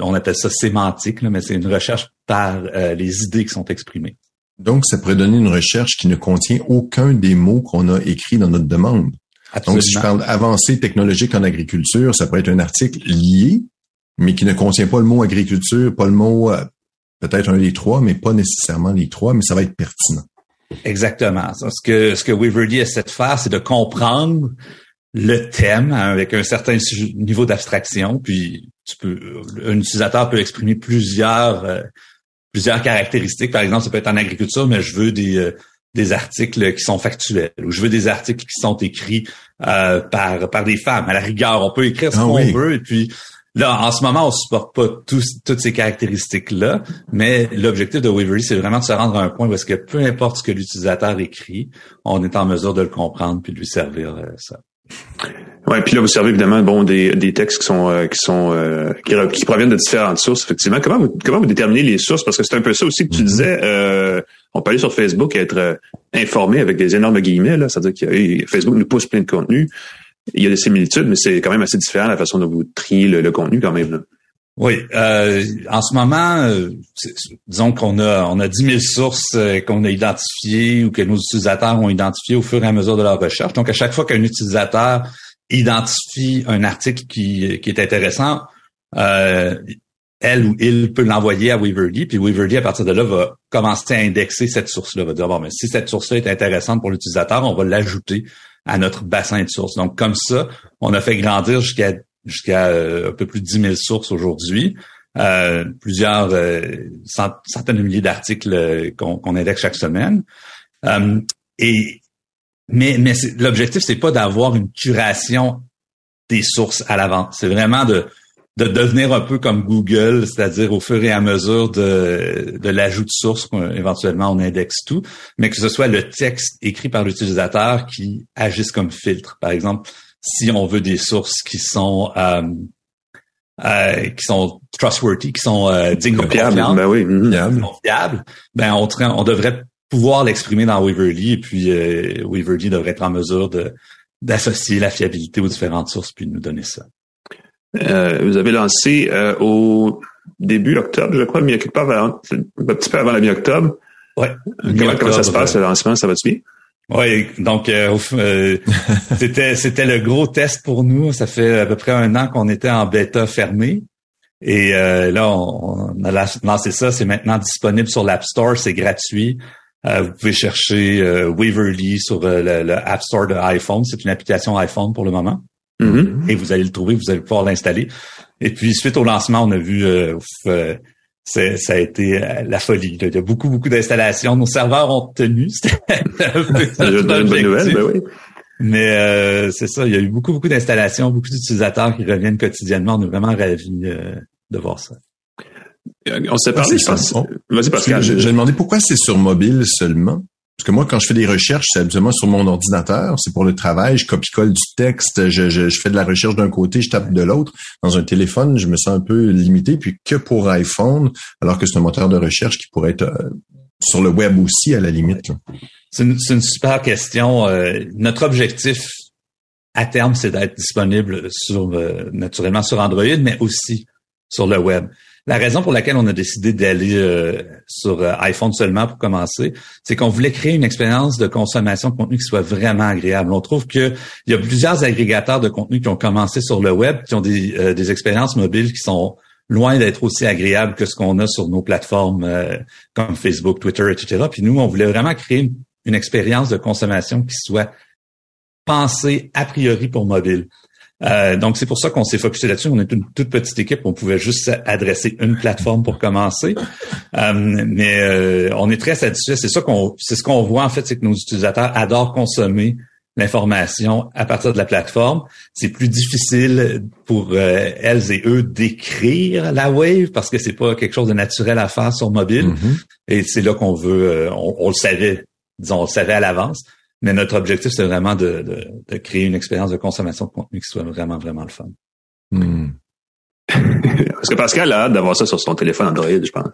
on appelle ça sémantique, mais c'est une recherche par euh, les idées qui sont exprimées. Donc, ça pourrait donner une recherche qui ne contient aucun des mots qu'on a écrits dans notre demande. Donc, si je parle avancée technologique en agriculture, ça pourrait être un article lié, mais qui ne contient pas le mot agriculture, pas le mot, euh, peut-être un des trois, mais pas nécessairement les trois, mais ça va être pertinent. Exactement. Ce que, ce que Weaverly essaie de faire, c'est de comprendre le thème avec un certain niveau d'abstraction, puis tu peux, un utilisateur peut exprimer plusieurs, euh, plusieurs caractéristiques. Par exemple, ça peut être en agriculture, mais je veux des, euh, des articles qui sont factuels, ou je veux des articles qui sont écrits euh, par, par des femmes. À la rigueur, on peut écrire ce ah qu'on veut, et puis Là, en ce moment, on supporte pas toutes ces caractéristiques-là, mais l'objectif de Wavery, c'est vraiment de se rendre à un point où est-ce que peu importe ce que l'utilisateur écrit, on est en mesure de le comprendre puis de lui servir euh, ça. Ouais, puis là vous servez évidemment bon des, des textes qui sont euh, qui sont euh, qui, proviennent de différentes sources effectivement. Comment vous comment vous déterminez les sources? Parce que c'est un peu ça aussi que tu mm-hmm. disais. on peut aller sur Facebook et être informé avec des énormes guillemets là, c'est-à-dire que Facebook nous pousse plein de contenu il y a des similitudes, mais c'est quand même assez différent la façon dont vous triez le, contenu quand même. Là. Oui, euh, en ce moment, euh, disons qu'on a on a 10 000 sources euh, qu'on a identifiées ou que nos utilisateurs ont identifiées au fur et à mesure de leur recherche. Donc, à chaque fois qu'un utilisateur identifie un article qui, qui est intéressant, elle ou il peut l'envoyer à Weaverly, puis Weaverly, à partir de là, va commencer à indexer cette source-là, va dire, bon, mais si cette source-là est intéressante pour l'utilisateur, on va l'ajouter à notre bassin de sources. Donc, comme ça, on a fait grandir jusqu'à jusqu'à euh, un peu plus de 10 000 sources aujourd'hui. Euh, plusieurs euh, centaines de milliers d'articles qu'on indexe chaque semaine. et mais mais l'objectif c'est pas d'avoir une curation des sources à l'avant. C'est vraiment de de devenir un peu comme Google, c'est-à-dire au fur et à mesure de, de l'ajout de sources, éventuellement on indexe tout, mais que ce soit le texte écrit par l'utilisateur qui agisse comme filtre. Par exemple, si on veut des sources qui sont euh, euh, qui sont trustworthy, qui sont euh, dignes de fiables, ben oui, mhm. fiables, ben on, on devrait pouvoir l'exprimer dans Weaverly et puis euh, Weaverly devrait être en mesure de d'associer la fiabilité aux différentes sources puis de nous donner ça. Euh, vous avez lancé euh, au début octobre, je crois, mais quelque part un petit peu avant la mi-octobre, Ouais. Comment, ça se passe le lancement, ça va-tu bien? Oui, donc euh, euh, c'était c'était le gros test pour nous. Ça fait à peu près un an qu'on était en bêta fermée. Et euh, là, on, a lancé ça. C'est maintenant disponible sur l'App Store. C'est gratuit. vous pouvez chercher Waverly sur le, App Store de iPhone. C'est une application iPhone pour le moment. Mm-hmm. Et vous allez le trouver. Vous allez pouvoir l'installer. Et puis, suite au lancement, on a vu ça a été euh, la folie. Il y a beaucoup, beaucoup d'installations. Nos serveurs ont tenu. C'était un peu une bonne nouvelle, ben oui. Mais euh, c'est ça, il y a eu beaucoup, beaucoup d'installations, beaucoup d'utilisateurs qui reviennent quotidiennement. On est vraiment ravis euh, de voir ça. On s'est parlé, je pense. Vas-y, Pascal. J'ai demandé pourquoi c'est sur mobile seulement? Parce que moi, quand je fais des recherches, c'est habituellement sur mon ordinateur. C'est pour le travail. Je copie-colle du texte. Je, je, je, fais de la recherche d'un côté, je tape de l'autre. Dans un téléphone, je me sens un peu limité. Puis que pour iPhone, alors que c'est un moteur de recherche qui pourrait être euh, sur le web aussi, à la limite. C'est une, une, super question. Euh, notre objectif à terme, c'est d'être disponible sur euh, naturellement sur Android, mais aussi sur le web. La raison pour laquelle on a décidé d'aller euh, sur euh, iPhone seulement pour commencer, c'est qu'on voulait créer une expérience de consommation de contenu qui soit vraiment agréable. On trouve qu'il y a plusieurs agrégateurs de contenu qui ont commencé sur le web, qui ont des, euh, des expériences mobiles qui sont loin d'être aussi agréables que ce qu'on a sur nos plateformes comme Facebook, Twitter, etc. Puis nous, on voulait vraiment créer une expérience de consommation qui soit pensée a priori pour mobile. Euh, donc, c'est pour ça qu'on s'est focusé là-dessus. On est une toute petite équipe. On pouvait juste adresser une plateforme pour commencer. Euh, mais euh, on est très satisfait. C'est ça qu'on, c'est ce qu'on voit en fait, c'est que nos utilisateurs adorent consommer l'information à partir de la plateforme. C'est plus difficile pour elles et eux d'écrire la wave parce que c'est pas quelque chose de naturel à faire sur mobile. Mm-hmm. Et c'est là qu'on veut, on, on, le savait, disons, on le savait à l'avance. Mais notre objectif, c'est vraiment de, de, créer une expérience de consommation de contenu qui soit vraiment, vraiment le fun. Hmm. Parce que Pascal a hâte d'avoir ça sur son téléphone Android, je pense.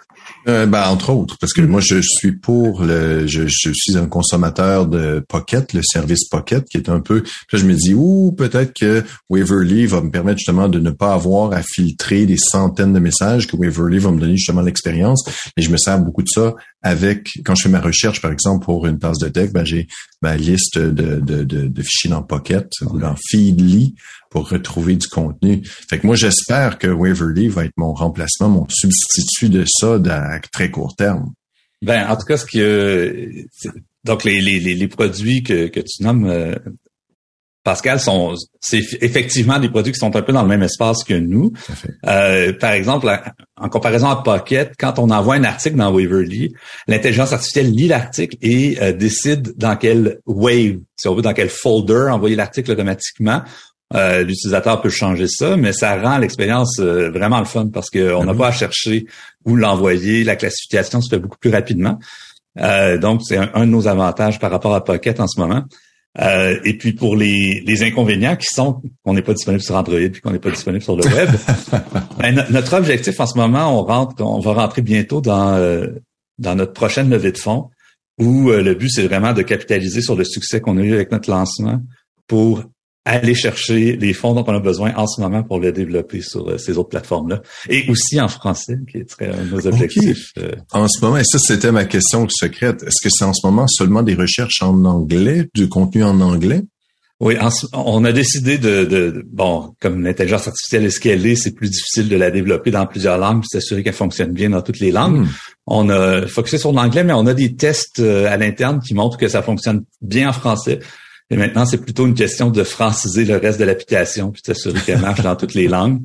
Euh, ben, entre autres, parce que moi, je suis pour le, je, je, suis un consommateur de Pocket, le service Pocket, qui est un peu, là, je me dis, ouh, peut-être que Waverly va me permettre justement de ne pas avoir à filtrer des centaines de messages, que Waverly va me donner justement l'expérience. Et je me sers beaucoup de ça avec, quand je fais ma recherche, par exemple, pour une tasse de tech, ben, j'ai ma liste de, de, de, de, fichiers dans Pocket ou dans Feedly pour retrouver du contenu. Fait que moi, j'espère que Waverly va être mon remplacement, mon substitut de ça à très court terme. Ben, en tout cas, ce que donc les, les, les, produits que, que tu nommes, euh, Pascal, sont c'est effectivement des produits qui sont un peu dans le même espace que nous. Euh, par exemple, en comparaison à Pocket, quand on envoie un article dans Waverly, l'intelligence artificielle lit l'article et euh, décide dans quel wave, si on veut, dans quel folder envoyer l'article automatiquement. Euh, l'utilisateur peut changer ça, mais ça rend l'expérience euh, vraiment le fun parce qu'on n'a mhm. pas à chercher où l'envoyer. La classification se fait beaucoup plus rapidement. Euh, donc, c'est un, de nos avantages par rapport à Pocket en ce moment. et puis pour les, les inconvénients qui sont qu'on n'est pas disponible sur Android puis qu'on n'est pas disponible sur le web. ben, notre objectif en ce moment, on rentre, on va rentrer bientôt dans dans notre prochaine levée de fonds où le but c'est vraiment de capitaliser sur le succès qu'on a eu avec notre lancement pour aller chercher les fonds dont on a besoin en ce moment pour le développer sur euh, ces autres plateformes-là. Et aussi en français, qui est très un de nos objectifs. Euh. En ce moment, et ça, c'était ma question secrète. Est-ce que c'est en ce moment seulement des recherches en anglais, du contenu en anglais? Oui, on a décidé de, bon, comme l'intelligence artificielle est ce qu'elle est, c'est plus difficile de la développer dans plusieurs langues, puis s'assurer qu'elle fonctionne bien dans toutes les langues. Hmm. On a focusé sur l'anglais, mais on a des tests euh, à l'interne qui montrent que ça fonctionne bien en français. Et maintenant, c'est plutôt une question de franciser le reste de l'application puis de s'assurer qu'elle marche dans toutes les langues.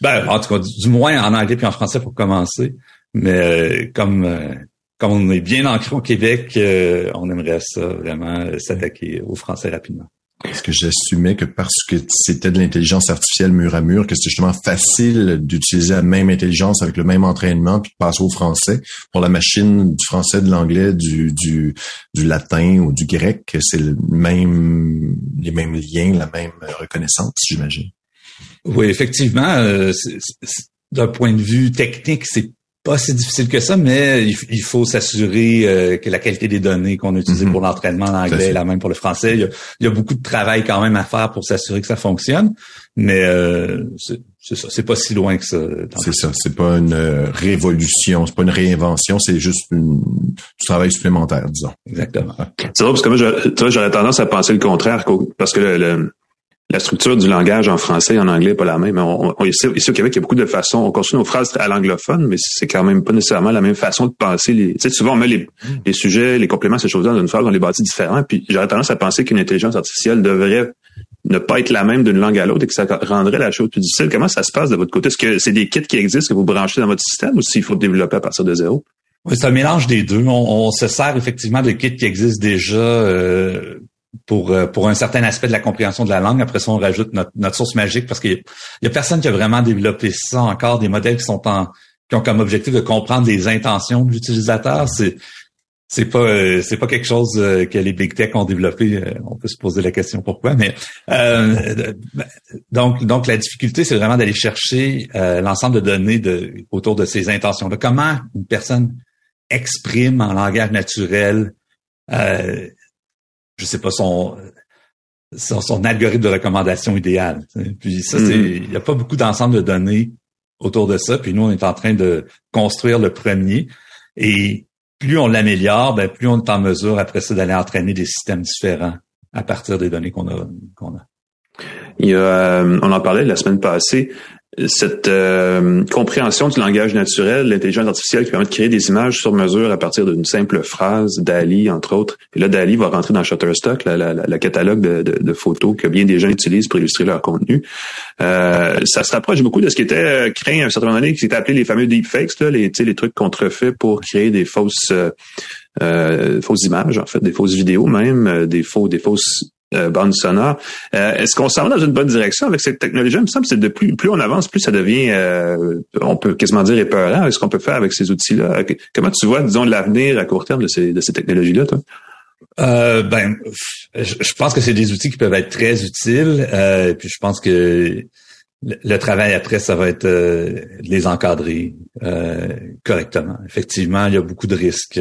Ben, en tout cas, du, moins en anglais puis en français pour commencer. Mais euh, comme euh, comme on est bien ancré au Québec, euh, on aimerait ça vraiment s'attaquer au français rapidement. Est-ce que j'assumais que parce que c'était de l'intelligence artificielle mur à mur, que c'était justement facile d'utiliser la même intelligence avec le même entraînement puis de passer au français pour la machine du français, de l'anglais, du, du, du latin ou du grec, c'est le même, les mêmes liens, la même reconnaissance, j'imagine. Oui, effectivement, euh, d'un point de vue technique, c'est pas si difficile que ça, mais il, faut s'assurer euh, que la qualité des données qu'on a utilisées mhm. pour l'entraînement en anglais est la même pour le français. Il y, a, beaucoup de travail quand même à faire pour s'assurer que ça fonctionne, mais euh, c'est ça, c'est pas si loin que ça. C'est ça, c'est pas une euh, révolution, c'est pas une réinvention, c'est juste une, du travail supplémentaire, disons. Exactement. C'est vrai parce que moi, j'aurais tendance à penser le contraire, parce que le la structure du langage en français et en anglais n'est pas la même. On, on, ici, au Québec, il y a beaucoup de façons. On construit nos phrases à l'anglophone, mais c'est quand même pas nécessairement la même façon de penser. Les, tu sais, souvent, on met les, les sujets, les compléments, ces choses-là dans une phrase, on les bâtit différents. Puis j'aurais tendance à penser qu'une intelligence artificielle devrait ne pas être la même d'une langue à l'autre et que ça rendrait la chose plus difficile. Comment ça se passe de votre côté? Est-ce que c'est des kits qui existent que vous branchez dans votre système ou s'il faut développer à partir de zéro? Oui, c'est un mélange des deux. On, se sert effectivement de kits qui existent déjà euh, pour euh, pour un certain aspect de la compréhension de la langue. Après ça, on rajoute notre, notre source magique parce qu'il y, a personne qui a vraiment développé ça encore. Des modèles qui sont en qui ont comme objectif de comprendre les intentions de l'utilisateur. C'est c'est pas euh, c'est pas quelque chose euh, que les big tech ont développé. On peut se poser la question pourquoi, mais euh, donc donc la difficulté c'est vraiment d'aller chercher l'ensemble de données de, autour de ces intentions. Comment une personne exprime en langage naturel euh, je sais pas, son, son, algorithme de recommandation idéal. Puis ça, c'est, mm-hmm. il n'y a pas beaucoup d'ensemble de données autour de ça. Puis nous, on est en train de construire le premier. Et plus on l'améliore, ben plus on est en mesure après ça d'aller entraîner des systèmes différents à partir des données qu'on a qu'on a. Il y a, euh, on en parlait la semaine passée cette euh, compréhension du langage naturel, l'intelligence artificielle qui permet de créer des images sur mesure à partir d'une simple phrase, DALI entre autres. Et là, DALI va rentrer dans Shutterstock, la, catalogue de, photos que bien des gens utilisent pour illustrer leur contenu. Euh, ça se rapproche beaucoup de ce qui était euh, créé à un certain moment donné, qui s'était appelé les fameux deepfakes, là, les, les trucs contrefaits pour créer des fausses euh, fausses images, en fait, des fausses vidéos même, des faux, des fausses euh, bande sonore. Euh, est-ce qu'on s'en va dans une bonne direction avec cette technologie? Il me semble que de plus, plus on avance, plus ça devient, euh, on peut quasiment dire épeurant. Est-ce qu'on peut faire avec ces outils-là? Comment tu vois, disons, l'avenir à court terme de ces, de ces technologies-là, toi? Euh, ben, je pense que c'est des outils qui peuvent être très utiles. Euh, puis je pense que le, travail après, ça va être euh, les encadrer correctement. Effectivement, il y a beaucoup de risques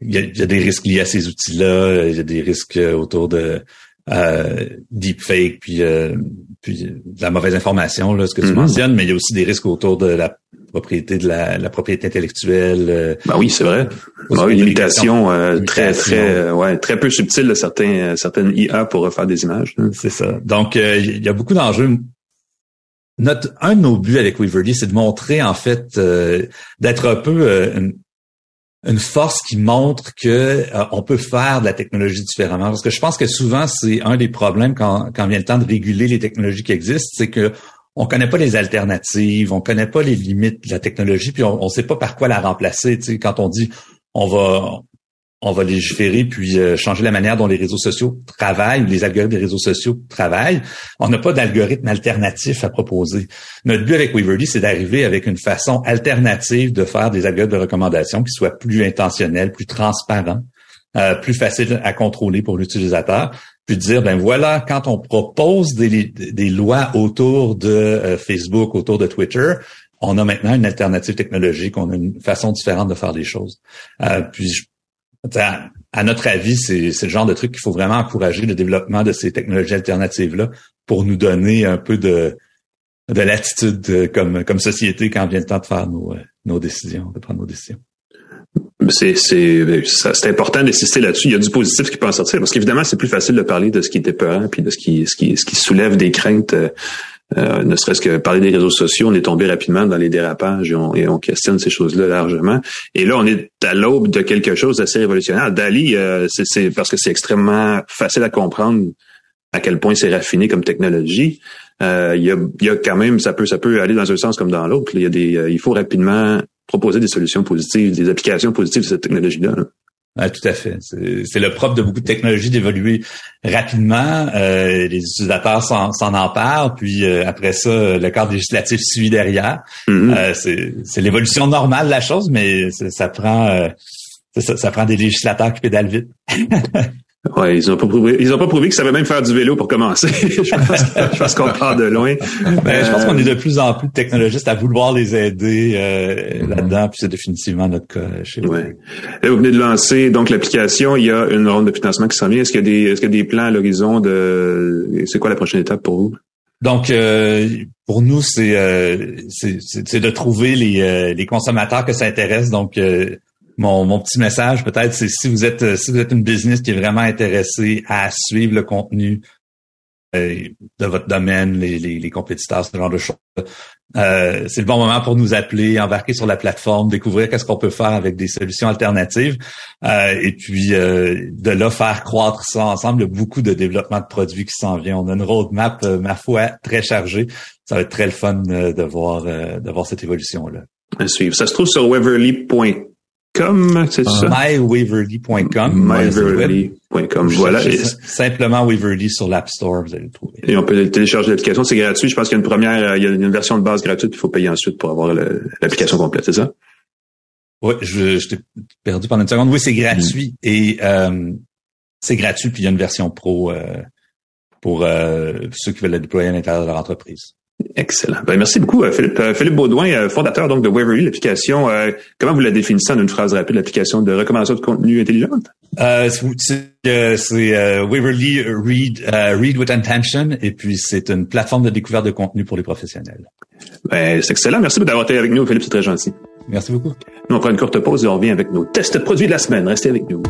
il y, a, des risques liés à ces outils-là, il y a des risques euh, autour de euh, deepfake, puis, euh, puis de la mauvaise information, là, ce que tu mm-hmm. mentionnes, mais il y a aussi des risques autour de la propriété de la, la propriété intellectuelle. Euh, bah oui, c'est vrai. Bah une limitation très très ouais très peu subtile de certains certaines IA pour refaire des images. C'est ça. Donc il y a beaucoup d'enjeux. Notre un de nos buts avec Weaverly, c'est de montrer en fait d'être un peu une, une force qui montre que euh, on peut faire de la technologie différemment. Parce que je pense que souvent, c'est un des problèmes quand, quand vient le temps de réguler les technologies qui existent, c'est que on connaît pas les alternatives, on connaît pas les limites de la technologie, puis on, ne sait pas par quoi la remplacer. Tu sais, quand on dit on va on va légiférer puis euh, changer la manière dont les réseaux sociaux travaillent, ou les algorithmes des réseaux sociaux travaillent. On n'a pas d'algorithme alternatif à proposer. Notre but avec Weaverly, c'est d'arriver avec une façon alternative de faire des algorithmes de recommandation qui soient plus intentionnels, plus transparents, euh, plus faciles à contrôler pour l'utilisateur, puis de dire ben voilà, quand on propose des, des lois autour de euh, Facebook, autour de Twitter, on a maintenant une alternative technologique, on a une façon différente de faire les choses. Euh, puis à, notre avis, c'est le genre de truc qu'il faut vraiment encourager le développement de ces technologies alternatives-là pour nous donner un peu de, de latitude comme, comme société quand vient le temps de faire nos, euh, nos décisions, de prendre nos décisions. C'est c'est important d'insister là-dessus. Il y a du positif qui peut en sortir parce qu'évidemment c'est plus facile de parler de ce qui était peur puis de ce qui ce qui ce qui soulève des craintes euh, ne serait-ce que parler des réseaux sociaux, on est tombé rapidement dans les dérapages et on, questionne ces choses-là largement. Et là, on est à l'aube de quelque chose d'assez révolutionnaire. Dali, euh, c'est parce que c'est extrêmement facile à comprendre à quel point c'est raffiné comme technologie. Euh, il, y a, y, a, quand même, ça peut, ça peut aller dans un sens comme dans l'autre. Il y a des, il faut rapidement proposer des solutions positives, des applications positives de cette technologie-là. là ah, tout à fait. C'est le propre de beaucoup de technologies d'évoluer rapidement. Euh, les utilisateurs s'en emparent, puis euh, après ça, le cadre législatif suit derrière. Mm-hmm. euh, c'est l'évolution normale de la chose, mais ça prend euh, ça, ça, prend des législateurs qui pédalent vite. Ouais, ils ont pas prouvé, ils ont pas prouvé qu'ils savaient même faire du vélo pour commencer. je pense, qu'on part de loin. Ben, je pense qu'on est de plus en plus de technologistes à vouloir les aider euh, là-dedans, puis c'est définitivement notre cas chez nous. Ouais. vous venez de lancer donc l'application. Il y a une ronde de financement qui s'en vient. Est-ce qu'il y a des, est-ce qu'il y a des plans à l'horizon de, c'est quoi la prochaine étape pour vous? Donc, euh, pour nous, c'est, euh, de trouver les, les consommateurs que ça intéresse. Donc, mon, petit message peut-être, c'est si vous êtes euh, si vous êtes une business qui est vraiment intéressée à suivre le contenu euh, de votre domaine, les, les, compétiteurs, ce genre de choses, euh, c'est le bon moment pour nous appeler, embarquer sur la plateforme, découvrir qu'est-ce qu'on peut faire avec des solutions alternatives, et puis de là faire croître ça ensemble. Il y a beaucoup de développement de produits qui s'en vient. On a une roadmap, ma foi, très chargée. Ça va être très le fun de voir de voir cette évolution là. À suivre. Ça se trouve sur weverly.com comme, c'est ça? mywaverly.com. Mywaverly.com. Voilà. Simplement Waverly sur l'App Store, vous allez le trouver. Et on peut télécharger l'application, c'est gratuit. Je pense qu'il y a une première, il y a une version de base gratuite, il faut payer ensuite pour avoir l'application complète, c'est ça? Oui, je, je t'ai perdu pendant une seconde. Oui, c'est gratuit mm. et euh, c'est gratuit, puis il y a une version pro euh, pour euh, ceux qui veulent la déployer à l'intérieur de leur entreprise. Excellent. Ben, merci beaucoup, euh, Philippe. Euh, Philippe Baudouin, euh, fondateur donc de Waverly, l'application. comment vous la définissez en une phrase rapide, l'application de recommandation de contenu intelligente? c'est Waverly Read, Read with Intention, et puis c'est une plateforme de découverte de contenu pour les professionnels. Ben, c'est excellent. Merci d'avoir été avec nous, Philippe. C'est très gentil. Merci beaucoup. Nous, on prend une courte pause et on revient avec nos tests produits de la semaine. Restez avec nous.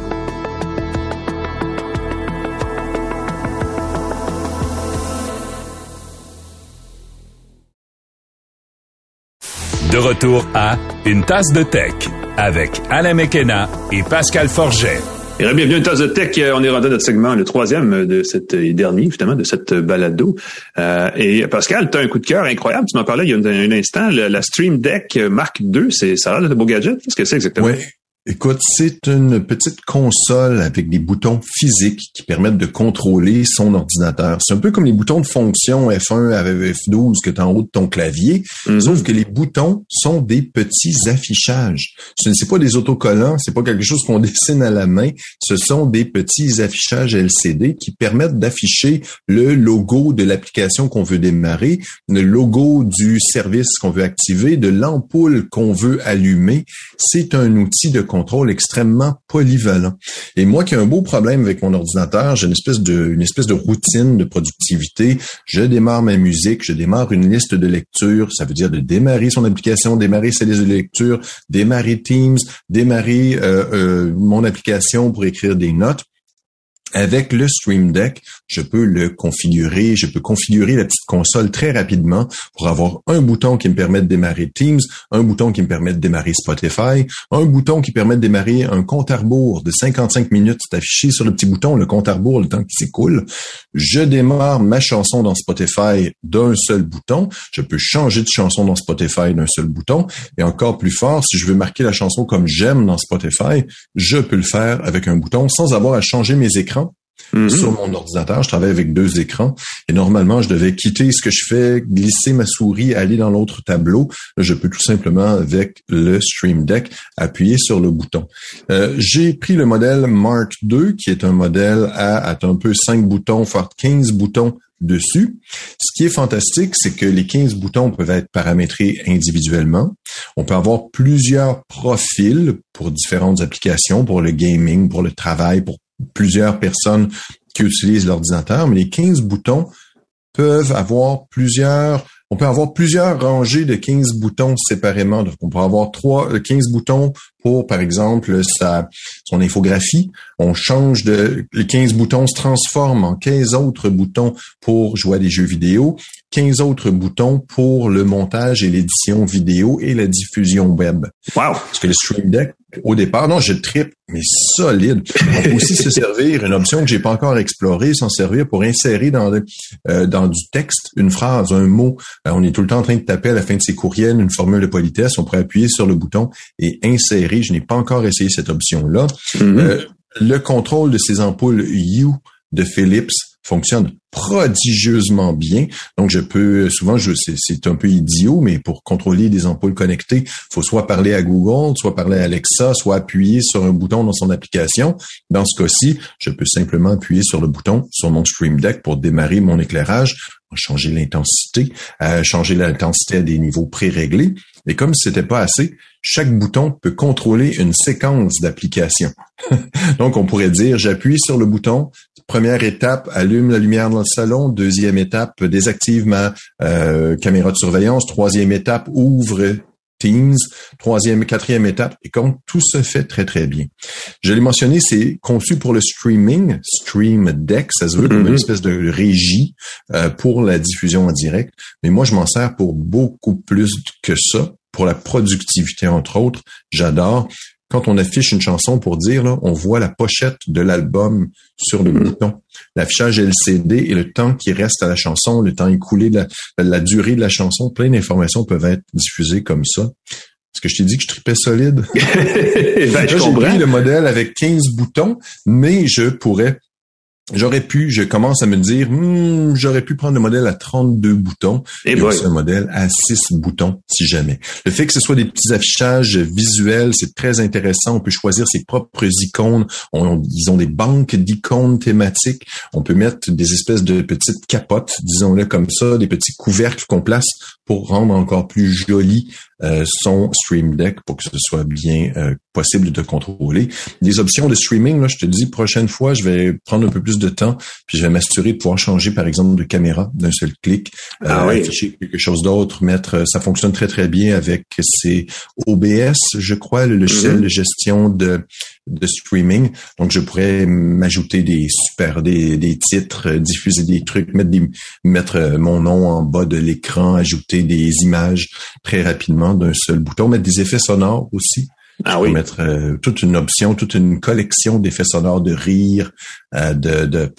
De retour à Une tasse de tech avec Alain Mekena et Pascal Forget. Et bienvenue à une tasse de tech. On est rendu à notre segment, le troisième de cette et dernier justement de cette balado. Euh, et Pascal, tu as un coup de cœur incroyable. Tu m'en parlais il y a un, instant. la Stream Deck Mark II, c'est ça a l'air de beau gadget. Qu'est-ce que c'est exactement? Oui. Écoute, c'est une petite console avec des boutons physiques qui permettent de contrôler son ordinateur. C'est un peu comme les boutons de fonction F1 avec F12 que tu as en haut de ton clavier, mhm. sauf que les boutons sont des petits affichages. Ce n'est pas des autocollants, c'est pas quelque chose qu'on dessine à la main, ce sont des petits affichages LCD qui permettent d'afficher le logo de l'application qu'on veut démarrer, le logo du service qu'on veut activer, de l'ampoule qu'on veut allumer. C'est un outil de contrôle extrêmement polyvalent. Et moi qui ai un beau problème avec mon ordinateur, j'ai une espèce de une espèce de routine de productivité. Je démarre ma musique, je démarre une liste de lecture, ça veut dire de démarrer son application, démarrer sa liste de lecture, démarrer Teams, démarrer euh, euh, mon application pour écrire des notes. Avec le Stream Deck, je peux le configurer, je peux configurer la petite console très rapidement pour avoir un bouton qui me permet de démarrer Teams, un bouton qui me permet de démarrer Spotify, un bouton qui permet de démarrer un compte à rebours de 55 minutes affiché sur le petit bouton, le compte à rebours, le temps qui s'écoule. Je démarre ma chanson dans Spotify d'un seul bouton. Je peux changer de chanson dans Spotify d'un seul bouton. Et encore plus fort, si je veux marquer la chanson comme j'aime dans Spotify, je peux le faire avec un bouton sans avoir à changer mes écrans Mhm. Sur mon ordinateur, je travaille avec deux écrans et normalement, je devais quitter ce que je fais, glisser ma souris, aller dans l'autre tableau. Je peux tout simplement, avec le Stream Deck, appuyer sur le bouton. Euh, j'ai pris le modèle Mark II, qui est un modèle à, à un peu 5 boutons, voire 15 boutons dessus. Ce qui est fantastique, c'est que les 15 boutons peuvent être paramétrés individuellement. On peut avoir plusieurs profils pour différentes applications, pour le gaming, pour le travail, pour plusieurs personnes qui utilisent l'ordinateur, mais les 15 boutons peuvent avoir plusieurs on peut avoir plusieurs rangées de 15 boutons séparément. Donc, on peut avoir trois, 15 euh, boutons pour, par exemple, sa, son infographie. On change de, les 15 boutons se transforment en 15 autres boutons pour jouer à des jeux vidéo, 15 autres boutons pour le montage et l'édition vidéo et la diffusion web. Wow! Parce que le Stream Deck au départ, non, je tripe, mais solide. On peut aussi se servir, une option que j'ai pas encore explorée, s'en servir pour insérer dans, euh, dans du texte une phrase, un mot. Euh, on est tout le temps en train de taper à la fin de ses courriels une formule de politesse. On pourrait appuyer sur le bouton et insérer. Je n'ai pas encore essayé cette option-là. Mm-hmm. Euh, le contrôle de ces ampoules U de Philips fonctionne prodigieusement bien. Donc, je peux souvent, je c'est un peu idiot, mais pour contrôler des ampoules connectées, faut soit parler à Google, soit parler à Alexa, soit appuyer sur un bouton dans son application. Dans ce cas-ci, je peux simplement appuyer sur le bouton sur mon Stream Deck pour démarrer mon éclairage, changer l'intensité, euh, changer l'intensité à des niveaux pré-réglés. Et comme ce n'était pas assez, chaque bouton peut contrôler une séquence d'applications. Donc, on pourrait dire, j'appuie sur le bouton, première étape, allume la lumière dans le salon. Deuxième étape, désactive ma euh, caméra de surveillance. Troisième étape, ouvre Teams, troisième, quatrième étape, et quand tout se fait très, très bien. Je l'ai mentionné, c'est conçu pour le streaming, Stream Deck, ça se veut comme une mm-hmm. espèce de régie euh, pour la diffusion en direct, mais moi, je m'en sers pour beaucoup plus que ça, pour la productivité, entre autres. J'adore quand on affiche une chanson pour dire, là, on voit la pochette de l'album sur le mm-hmm. bouton. L'affichage LCD et le temps qui reste à la chanson, le temps écoulé, la, la durée de la chanson, plein d'informations peuvent être diffusées comme ça. Est-ce que je t'ai dit que je tripais solide? ben, j'ai pris le modèle avec 15 boutons, mais je pourrais J'aurais pu, je commence à me dire, hmm, j'aurais pu prendre le modèle à 32 boutons eh et, aussi un modèle à 6 boutons, si jamais. Le fait que ce soit des petits affichages visuels, c'est très intéressant. On peut choisir ses propres icônes. On, ils ont des banques d'icônes thématiques. On peut mettre des espèces de petites capotes, disons-le comme ça, des petits couvercles qu'on place pour rendre encore plus joli euh, son Stream Deck pour que ce soit bien euh, possible de contrôler. Des options de streaming, là, je te dis, prochaine fois, je vais prendre un peu plus de temps, puis je vais m'assurer de pouvoir changer, par exemple, de caméra d'un seul clic, euh, ah afficher quelque chose d'autre, mettre. Ça fonctionne très très bien avec ces OBS, je crois, le logiciel mm-hmm. de gestion de de streaming. Donc, je pourrais m'ajouter des super, des, des titres, diffuser des trucs, mettre des, mettre mon nom en bas de l'écran, ajouter des images très rapidement d'un seul bouton, mettre des effets sonores aussi. Ah oui. Mettre euh, toute une option, toute une collection d'effets sonores de rire, euh, de, de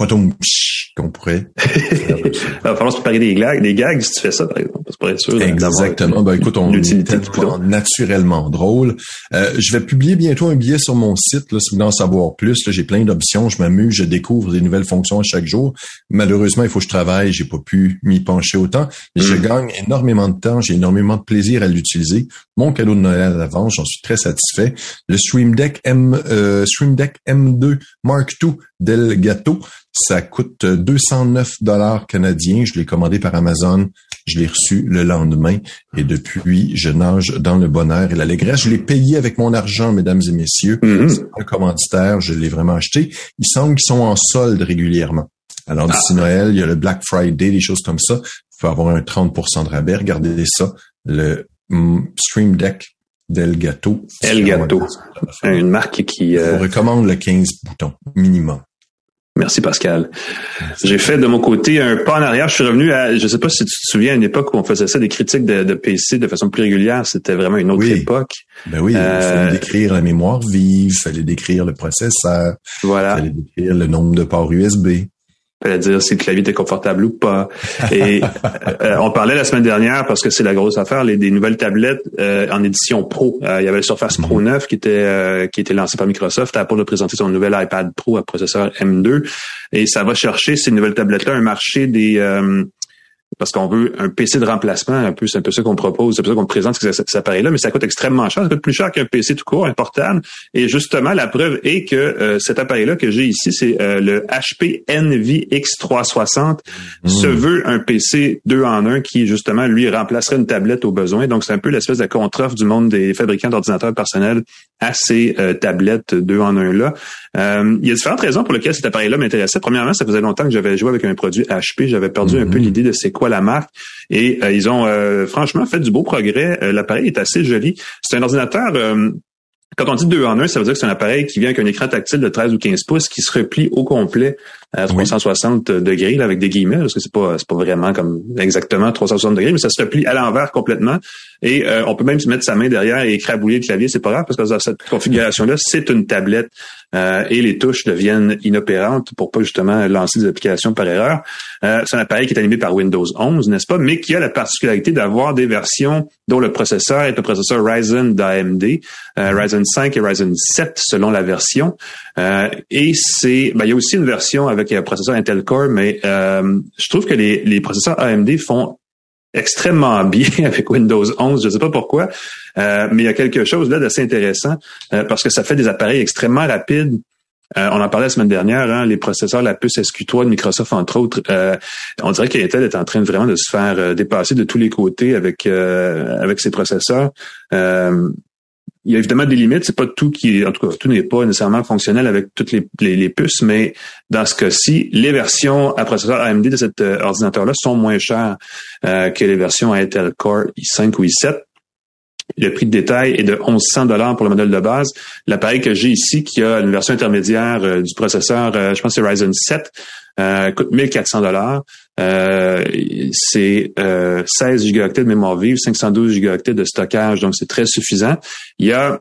qu'on pourrait. Il va falloir se préparer des gags, des gags si tu fais ça, par exemple. Pour être sûr Exactement. Ben, écoute, on est naturellement drôle. Euh, je vais publier bientôt un billet sur mon site, là, si vous voulez en savoir plus. J'ai plein d'options. Je m'amuse, je découvre des nouvelles fonctions chaque jour. Malheureusement, il faut que je travaille. J'ai pas pu m'y pencher autant. Mais je mm. gagne énormément de temps. J'ai énormément de plaisir à l'utiliser. Mon cadeau de Noël à l'avance, j'en suis très satisfait. Le Stream Deck M, euh, Stream Deck M2 Mark II Delgato, ça coûte 209 dollars canadiens. Je l'ai commandé par Amazon. Je l'ai reçu le lendemain et depuis, je nage dans le bonheur et l'allégresse. Je l'ai payé avec mon argent, mesdames et messieurs. Mm-hmm. C'est un commanditaire. Je l'ai vraiment acheté. Il semble qu'ils sont en solde régulièrement. Alors, d'ici ah. Noël, il y a le Black Friday, des choses comme ça. Il faut avoir un 30% de rabais. Regardez ça. Le Stream Deck d'Elgato. Elgato. Une marque qui... Je vous euh, recommande le 15 boutons minimum. Merci Pascal. J'ai fait de mon côté un pas en arrière. Je suis revenu à, je sais pas si tu te souviens, à une époque où on faisait ça, des critiques de, PC de façon plus régulière. C'était vraiment une autre époque. Ben oui, il fallait euh, décrire la mémoire vive, il fallait décrire le processeur, voilà. il fallait décrire le nombre de ports USB fallait dire si le clavier était confortable ou pas. Et euh, on parlait la semaine dernière parce que c'est la grosse affaire, les des nouvelles tablettes euh, en édition Pro. Euh, il y avait le Surface Pro 9 mhm. qui était qui était lancé par Microsoft pour de présenter son nouvel iPad Pro à processeur M2 et ça va chercher ces nouvelles tablettes là un marché des parce qu'on veut un PC de remplacement, un peu, c'est un peu ça qu'on propose, c'est un peu ça qu'on présente cet appareil-là, mais ça coûte extrêmement cher, ça coûte plus cher qu'un PC tout court, un portable. Et justement, la preuve est que euh, cet appareil-là que j'ai ici, c'est euh, le HP Envy X360, mmh. se veut un PC 2 en 1 qui, justement, lui, remplacerait une tablette au besoin. Donc, c'est un peu l'espèce de contre-offre du monde des fabricants d'ordinateurs personnels à ces euh, tablettes 2 en 1 là. il y a différentes raisons pour lesquelles cet appareil-là m'intéressait. Premièrement, ça faisait longtemps que j'avais joué avec un produit HP, j'avais perdu un peu mmh. l'idée de c'est quoi la marque. Et euh, ils ont euh, franchement fait du beau progrès. Euh, l'appareil est assez joli. C'est un ordinateur quand on dit 2 en 1, ça veut dire que c'est un appareil qui vient avec un écran tactile de 13 ou 15 pouces qui se replie au complet à 360 degrés là, avec des guillemets parce que c'est pas c'est pas vraiment comme exactement 360 degrés mais ça se replie à l'envers complètement et on peut même se mettre sa main derrière et écrabouiller le clavier c'est pas grave parce que dans cette configuration là c'est une tablette euh, et les touches deviennent inopérantes pour pas justement lancer des applications par erreur. Euh, c'est un appareil qui est animé par Windows 11, n'est-ce pas, mais qui a la particularité d'avoir des versions dont le processeur est un processeur Ryzen d'AMD, euh, Ryzen 5 et Ryzen 7 selon la version. et c'est, ben, il y a aussi une version avec un processeur Intel Core, mais je trouve que les, les processeurs AMD font extrêmement bien avec Windows 11. Je ne sais pas pourquoi, euh, mais il y a quelque chose là d'assez intéressant euh, parce que ça fait des appareils extrêmement rapides. Euh, on en parlait la semaine dernière, hein, les processeurs, la puce SQ3 de Microsoft, entre autres. on dirait qu'Intel est en train vraiment de se faire dépasser de tous les côtés avec avec ses processeurs il y a évidemment des limites. C'est pas tout qui, en tout cas, tout n'est pas nécessairement fonctionnel avec toutes les, puces, mais dans ce cas-ci, les versions à processeur AMD de cet euh, ordinateur-là sont moins chères euh, que les versions Intel Core i5 ou i7. Le prix de détail est de 1100 dollars pour le modèle de base. L'appareil que j'ai ici, qui a une version intermédiaire euh, du processeur, je pense que c'est Ryzen 7, coûte 1400 dollars. Euh, c'est euh, 16 gigaoctets de mémoire vive, 512 gigaoctets de stockage, donc c'est très suffisant. Il y a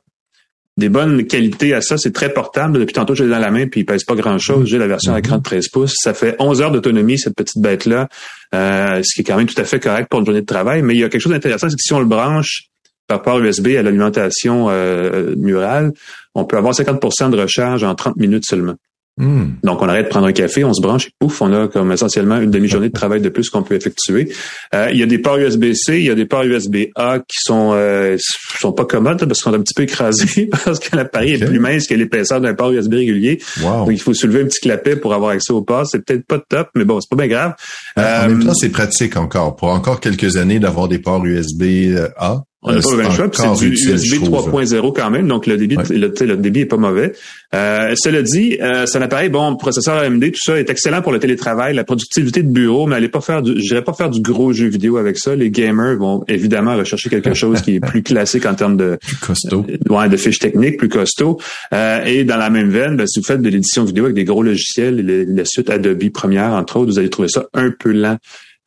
des bonnes qualités à ça. C'est très portable. Depuis tantôt, je l'ai dans la main, puis il pèse pas grand-chose. J'ai la version à écran de 13 pouces. Ça fait 11 heures d'autonomie, cette petite bête-là, euh, ce qui est quand même tout à fait correct pour une journée de travail. Mais il y a quelque chose d'intéressant, c'est que si on le branche par port USB à l'alimentation euh, murale, on peut avoir 50% de recharge en 30 minutes seulement. Hmm. Donc, on arrête de prendre un café, on se branche et pouf, on a comme essentiellement une demi-journée de travail de plus qu'on peut effectuer. Euh, il y a des ports USB-C, il y a des ports USB-A qui sont euh, sont pas commodes parce qu'on est un petit peu écrasés parce que l'appareil est plus mince que l'épaisseur d'un port USB régulier. Donc, il faut soulever un petit clapet pour avoir accès au port. C'est peut-être pas top, mais bon, c'est pas bien grave. Euh, en même temps, c'est pratique encore. Pour encore quelques années d'avoir des ports USB-A, on n'a pas le même choix. C'est du USB 3.0 quand même, donc le débit, le, le, débit est pas mauvais. Euh, cela dit, euh, c'est un appareil, bon, processeur AMD, tout ça est excellent pour le télétravail, la productivité de bureau, mais allez pas faire du, je pas faire du gros jeu vidéo avec ça. Les gamers vont évidemment rechercher quelque chose qui est plus classique en termes de plus costaud, euh, ouais, de fiches techniques, plus costaud. Euh, et dans la même veine, ben, si vous faites de l'édition vidéo avec des gros logiciels, la suite Adobe Premiere entre autres, vous allez trouver ça un peu lent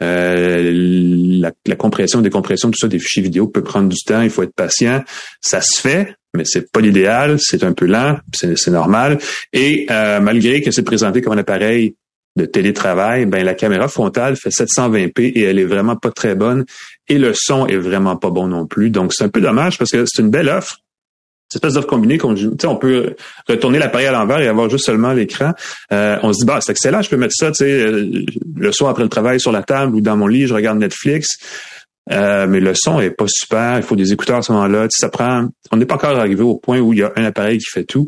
euh, la, la, compression, décompression, tout ça des fichiers vidéo peut prendre du temps. Il faut être patient. Ça se fait, mais c'est pas l'idéal. C'est un peu lent, c'est normal. Et euh, malgré que c'est présenté comme un appareil de télétravail, ben la caméra frontale fait 720p et elle est vraiment pas très bonne. Et le son est vraiment pas bon non plus. Donc c'est un peu dommage parce que c'est une belle offre cette espèce d'offre combinée qu'on on peut retourner l'appareil à l'envers et avoir juste seulement l'écran. Euh, on se dit bah c'est excellent, je peux mettre ça, tu sais, euh, le soir après le travail sur la table ou dans mon lit, je regarde Netflix. Euh, mais le son est pas super, il faut des écouteurs à ce moment-là. Ça prend. On n'est pas encore arrivé au point où il y a un appareil qui fait tout.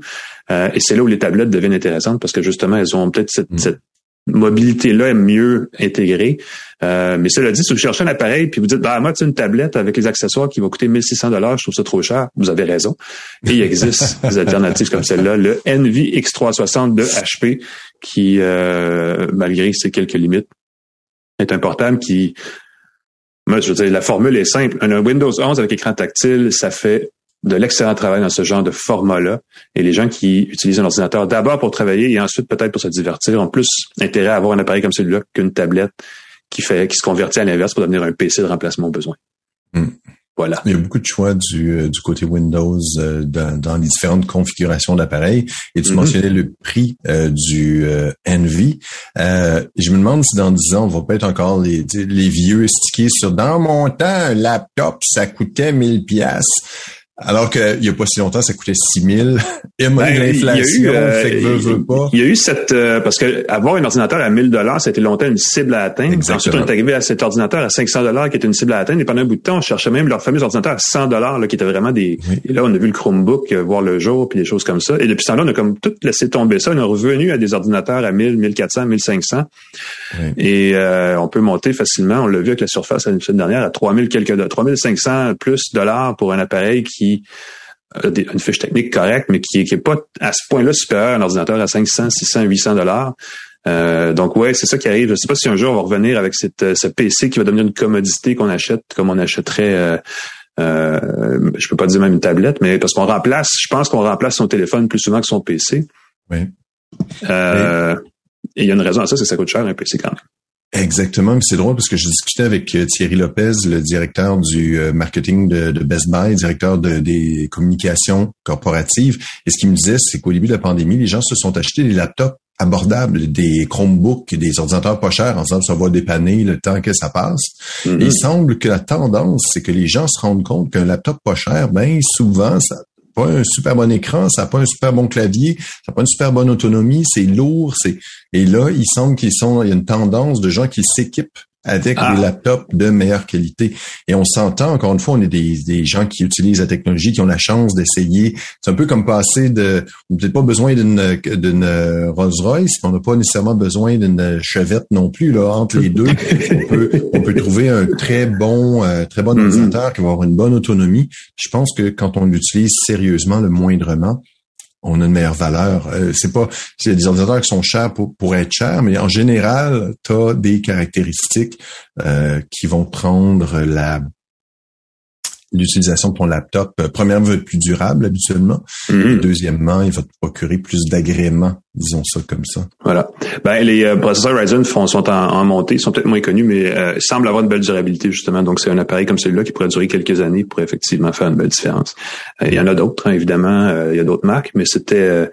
et c'est là où les tablettes deviennent intéressantes parce que justement, elles ont peut-être cette, mm. cette mobilité-là est mieux intégrée. Euh, mais cela dit, si vous cherchez un appareil puis vous dites, bah moi, c'est une tablette avec les accessoires qui va coûter 1600 dollars, je trouve ça trop cher. Vous avez raison. Et il existe des alternatives comme celle-là, le Envy X360 de HP, qui, euh, malgré ses quelques limites, est un portable qui, moi, je veux dire, la formule est simple. Un Windows 11 avec écran tactile, ça fait de l'excellent travail dans ce genre de format-là. Et les gens qui utilisent un ordinateur d'abord pour travailler et ensuite peut-être pour se divertir ont plus intérêt à avoir un appareil comme celui-là qu'une tablette qui fait qui se convertit à l'inverse pour devenir un PC de remplacement au besoin. Hmm. Voilà. Il y a beaucoup de choix du, euh, du côté Windows euh, dans, dans, les différentes configurations d'appareils. Et tu mm-hmm. mentionnais le prix euh, du Envy. je me demande si dans 10 ans, on va peut-être encore les, les vieux stickers sur dans mon temps, un laptop, ça coûtait 1000 pièces. Alors qu'il n'y a pas si longtemps, ça coûtait 6 000. Et ben, l'inflation, euh, fait que veut, pas. Il y a eu cette... Euh, parce que avoir un ordinateur à 1000 dollars, c'était longtemps une cible à atteindre. Exactement. Ensuite, on est arrivé à cet ordinateur à 500 dollars qui était une cible à atteindre. Et pendant un bout de temps, on cherchait même leur fameux ordinateur à 100 dollars qui était vraiment des... Et là, on a vu le Chromebook euh, voir le jour, puis des choses comme ça. Et depuis ce temps-là, on a comme tout laissé tomber ça. On est revenu à des ordinateurs à 1000, 1400, 1500. Et on peut monter facilement. On l'a vu avec la surface la semaine dernière à 3000 quelques... 3500 plus dollars pour un appareil qui une fiche technique correcte, mais qui, qui est pas à ce point-là supérieur à un ordinateur à 500, 600, 800 dollars. Euh, donc ouais, c'est ça qui arrive. Je sais pas si un jour on va revenir avec cette, euh, ce PC qui va devenir une commodité qu'on achète comme on achèterait. Euh, euh, je peux pas dire même une tablette, mais parce qu'on remplace. Je pense qu'on remplace son téléphone plus souvent que son PC. Oui. Euh, Et il y a une raison à ça, c'est que ça coûte cher un PC quand même. Exactement, mais c'est drôle parce que je discutais avec euh, Thierry Lopez, le directeur du euh, marketing de, Best Buy, directeur des communications corporatives, et ce qu'il me disait, c'est qu'au début de la pandémie, les gens se sont achetés des laptops abordables, des Chromebooks, des ordinateurs pas chers, en disant ça va dépanner le temps que ça passe. Mm-hmm. il semble que la tendance, c'est que les gens se rendent compte qu'un laptop pas cher, ben souvent, ça pas un super bon écran, ça n'a pas un super bon clavier, ça n'a pas une super bonne autonomie, c'est lourd, c'est et là, il semble qu'ils sont il y a une tendance de gens qui s'équipent avec ah. des laptops de meilleure qualité. Et on s'entend, encore une fois, on est des, des gens qui utilisent la technologie, qui ont la chance d'essayer. C'est un peu comme passer de, on n'a peut-être pas besoin d'une, d'une Rolls-Royce, on n'a pas nécessairement besoin d'une chevette non plus, là, entre les deux. on peut, on peut trouver un très bon, euh, très bon mm-hmm. ordinateur qui va avoir une bonne autonomie. Je pense que quand on l'utilise sérieusement, le moindrement, on a une meilleure valeur. Euh, c'est pas, c'est des ordinateurs qui sont chers pour, être chers, mais en général, tu as des caractéristiques euh, qui vont prendre la l'utilisation de ton laptop, euh, premièrement, va être plus durable habituellement. Mm-hmm. deuxièmement, il va te procurer plus d'agréments, disons ça comme ça. Voilà. Ben, les euh, processeurs Ryzen font, sont en, montée, ils sont peut-être moins connus, mais euh, semblent avoir une belle durabilité justement. Donc, c'est un appareil comme celui-là qui pourrait durer quelques années pour effectivement faire une belle différence. Euh, il y en a d'autres, hein, évidemment. il y a d'autres marques, mais c'était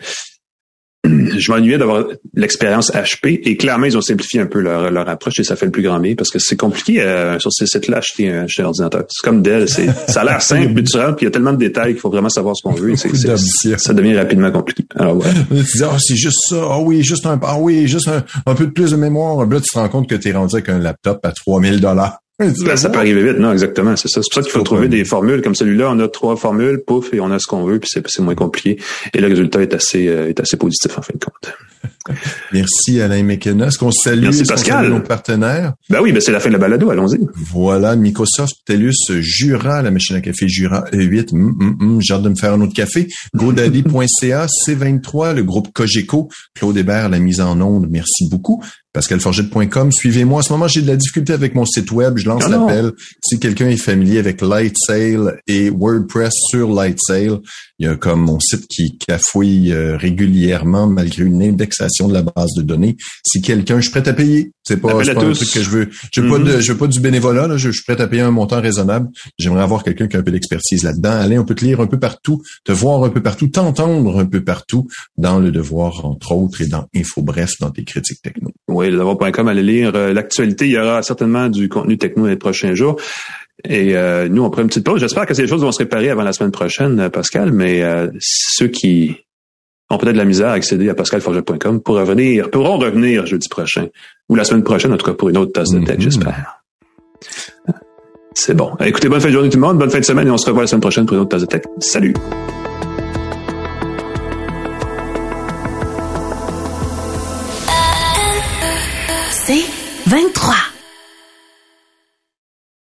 je m'ennuyais d'avoir l'expérience HP et clairement ils ont simplifié un peu leur, leur approche et ça fait le plus grand bien parce que c'est compliqué euh, sur ces sites-là acheter un, un ordinateur. C'est comme Dell, c'est ça a l'air simple, mais puis il y a tellement de détails qu'il faut vraiment savoir ce qu'on veut. C'est, ça devient rapidement compliqué. Alors voilà. Tu dis ah c'est juste ça, ah oui juste un ah oui juste un, un peu de plus de mémoire. Là tu te rends compte que tu es rendu avec un laptop à 3000 dollars. Ben, ça peut arriver vite, non, exactement, c'est ça. C'est pour ça qu'il faut trouver des formules comme celui-là. On a trois formules, pouf, et on a ce qu'on veut, puis c'est moins compliqué. Et le résultat est assez, euh, est assez positif en fin de compte. Merci Alain McKenna. Est-ce qu'on salue, Merci Pascal. nos partenaires? Ben oui, ben c'est la fin de la balado, allons-y. Voilà, Microsoft, TELUS, Jura, la machine à café Jura E8. Mm, mm, mm, j'ai hâte de me faire un autre café. GoDaddy.ca, C23, le groupe Cogeco, Claude Hébert, la mise en onde. Merci beaucoup pascalforget.com. Suivez-moi. En ce moment, j'ai de la difficulté avec mon site web. Je lance ah l'appel. Si quelqu'un est familier avec Lightsail et WordPress sur Lightsail, il y a comme mon site qui cafouille euh, régulièrement malgré une indexation de la base de données. Si quelqu'un, je suis prêt à payer. C'est pas, pas un truc que je veux. Je veux pas de, mm-hmm. je veux pas du bénévolat. Là. Je, suis prêt à payer un montant raisonnable. J'aimerais avoir quelqu'un qui a un peu d'expertise là-dedans. Allez, on peut te lire un peu partout, te voir un peu partout, t'entendre un peu partout dans le devoir entre autres et dans Info Bref dans tes critiques techno. Oui, le devoir.com, allez lire euh, l'actualité. Il y aura certainement du contenu techno les prochains jours. Et euh, nous, on prend une petite pause. J'espère que ces choses vont se réparer avant la semaine prochaine, euh, Pascal, mais euh, ceux qui ont peut-être de la misère à accéder à pascalforget.com pour revenir, pourront revenir jeudi prochain, ou la semaine prochaine, en tout cas pour une autre tasse de tête, mm-hmm. j'espère. C'est bon. Écoutez, bonne fin de journée tout le monde, bonne fin de semaine et on se revoit la semaine prochaine pour une autre tasse de tête. Salut! C'est 23.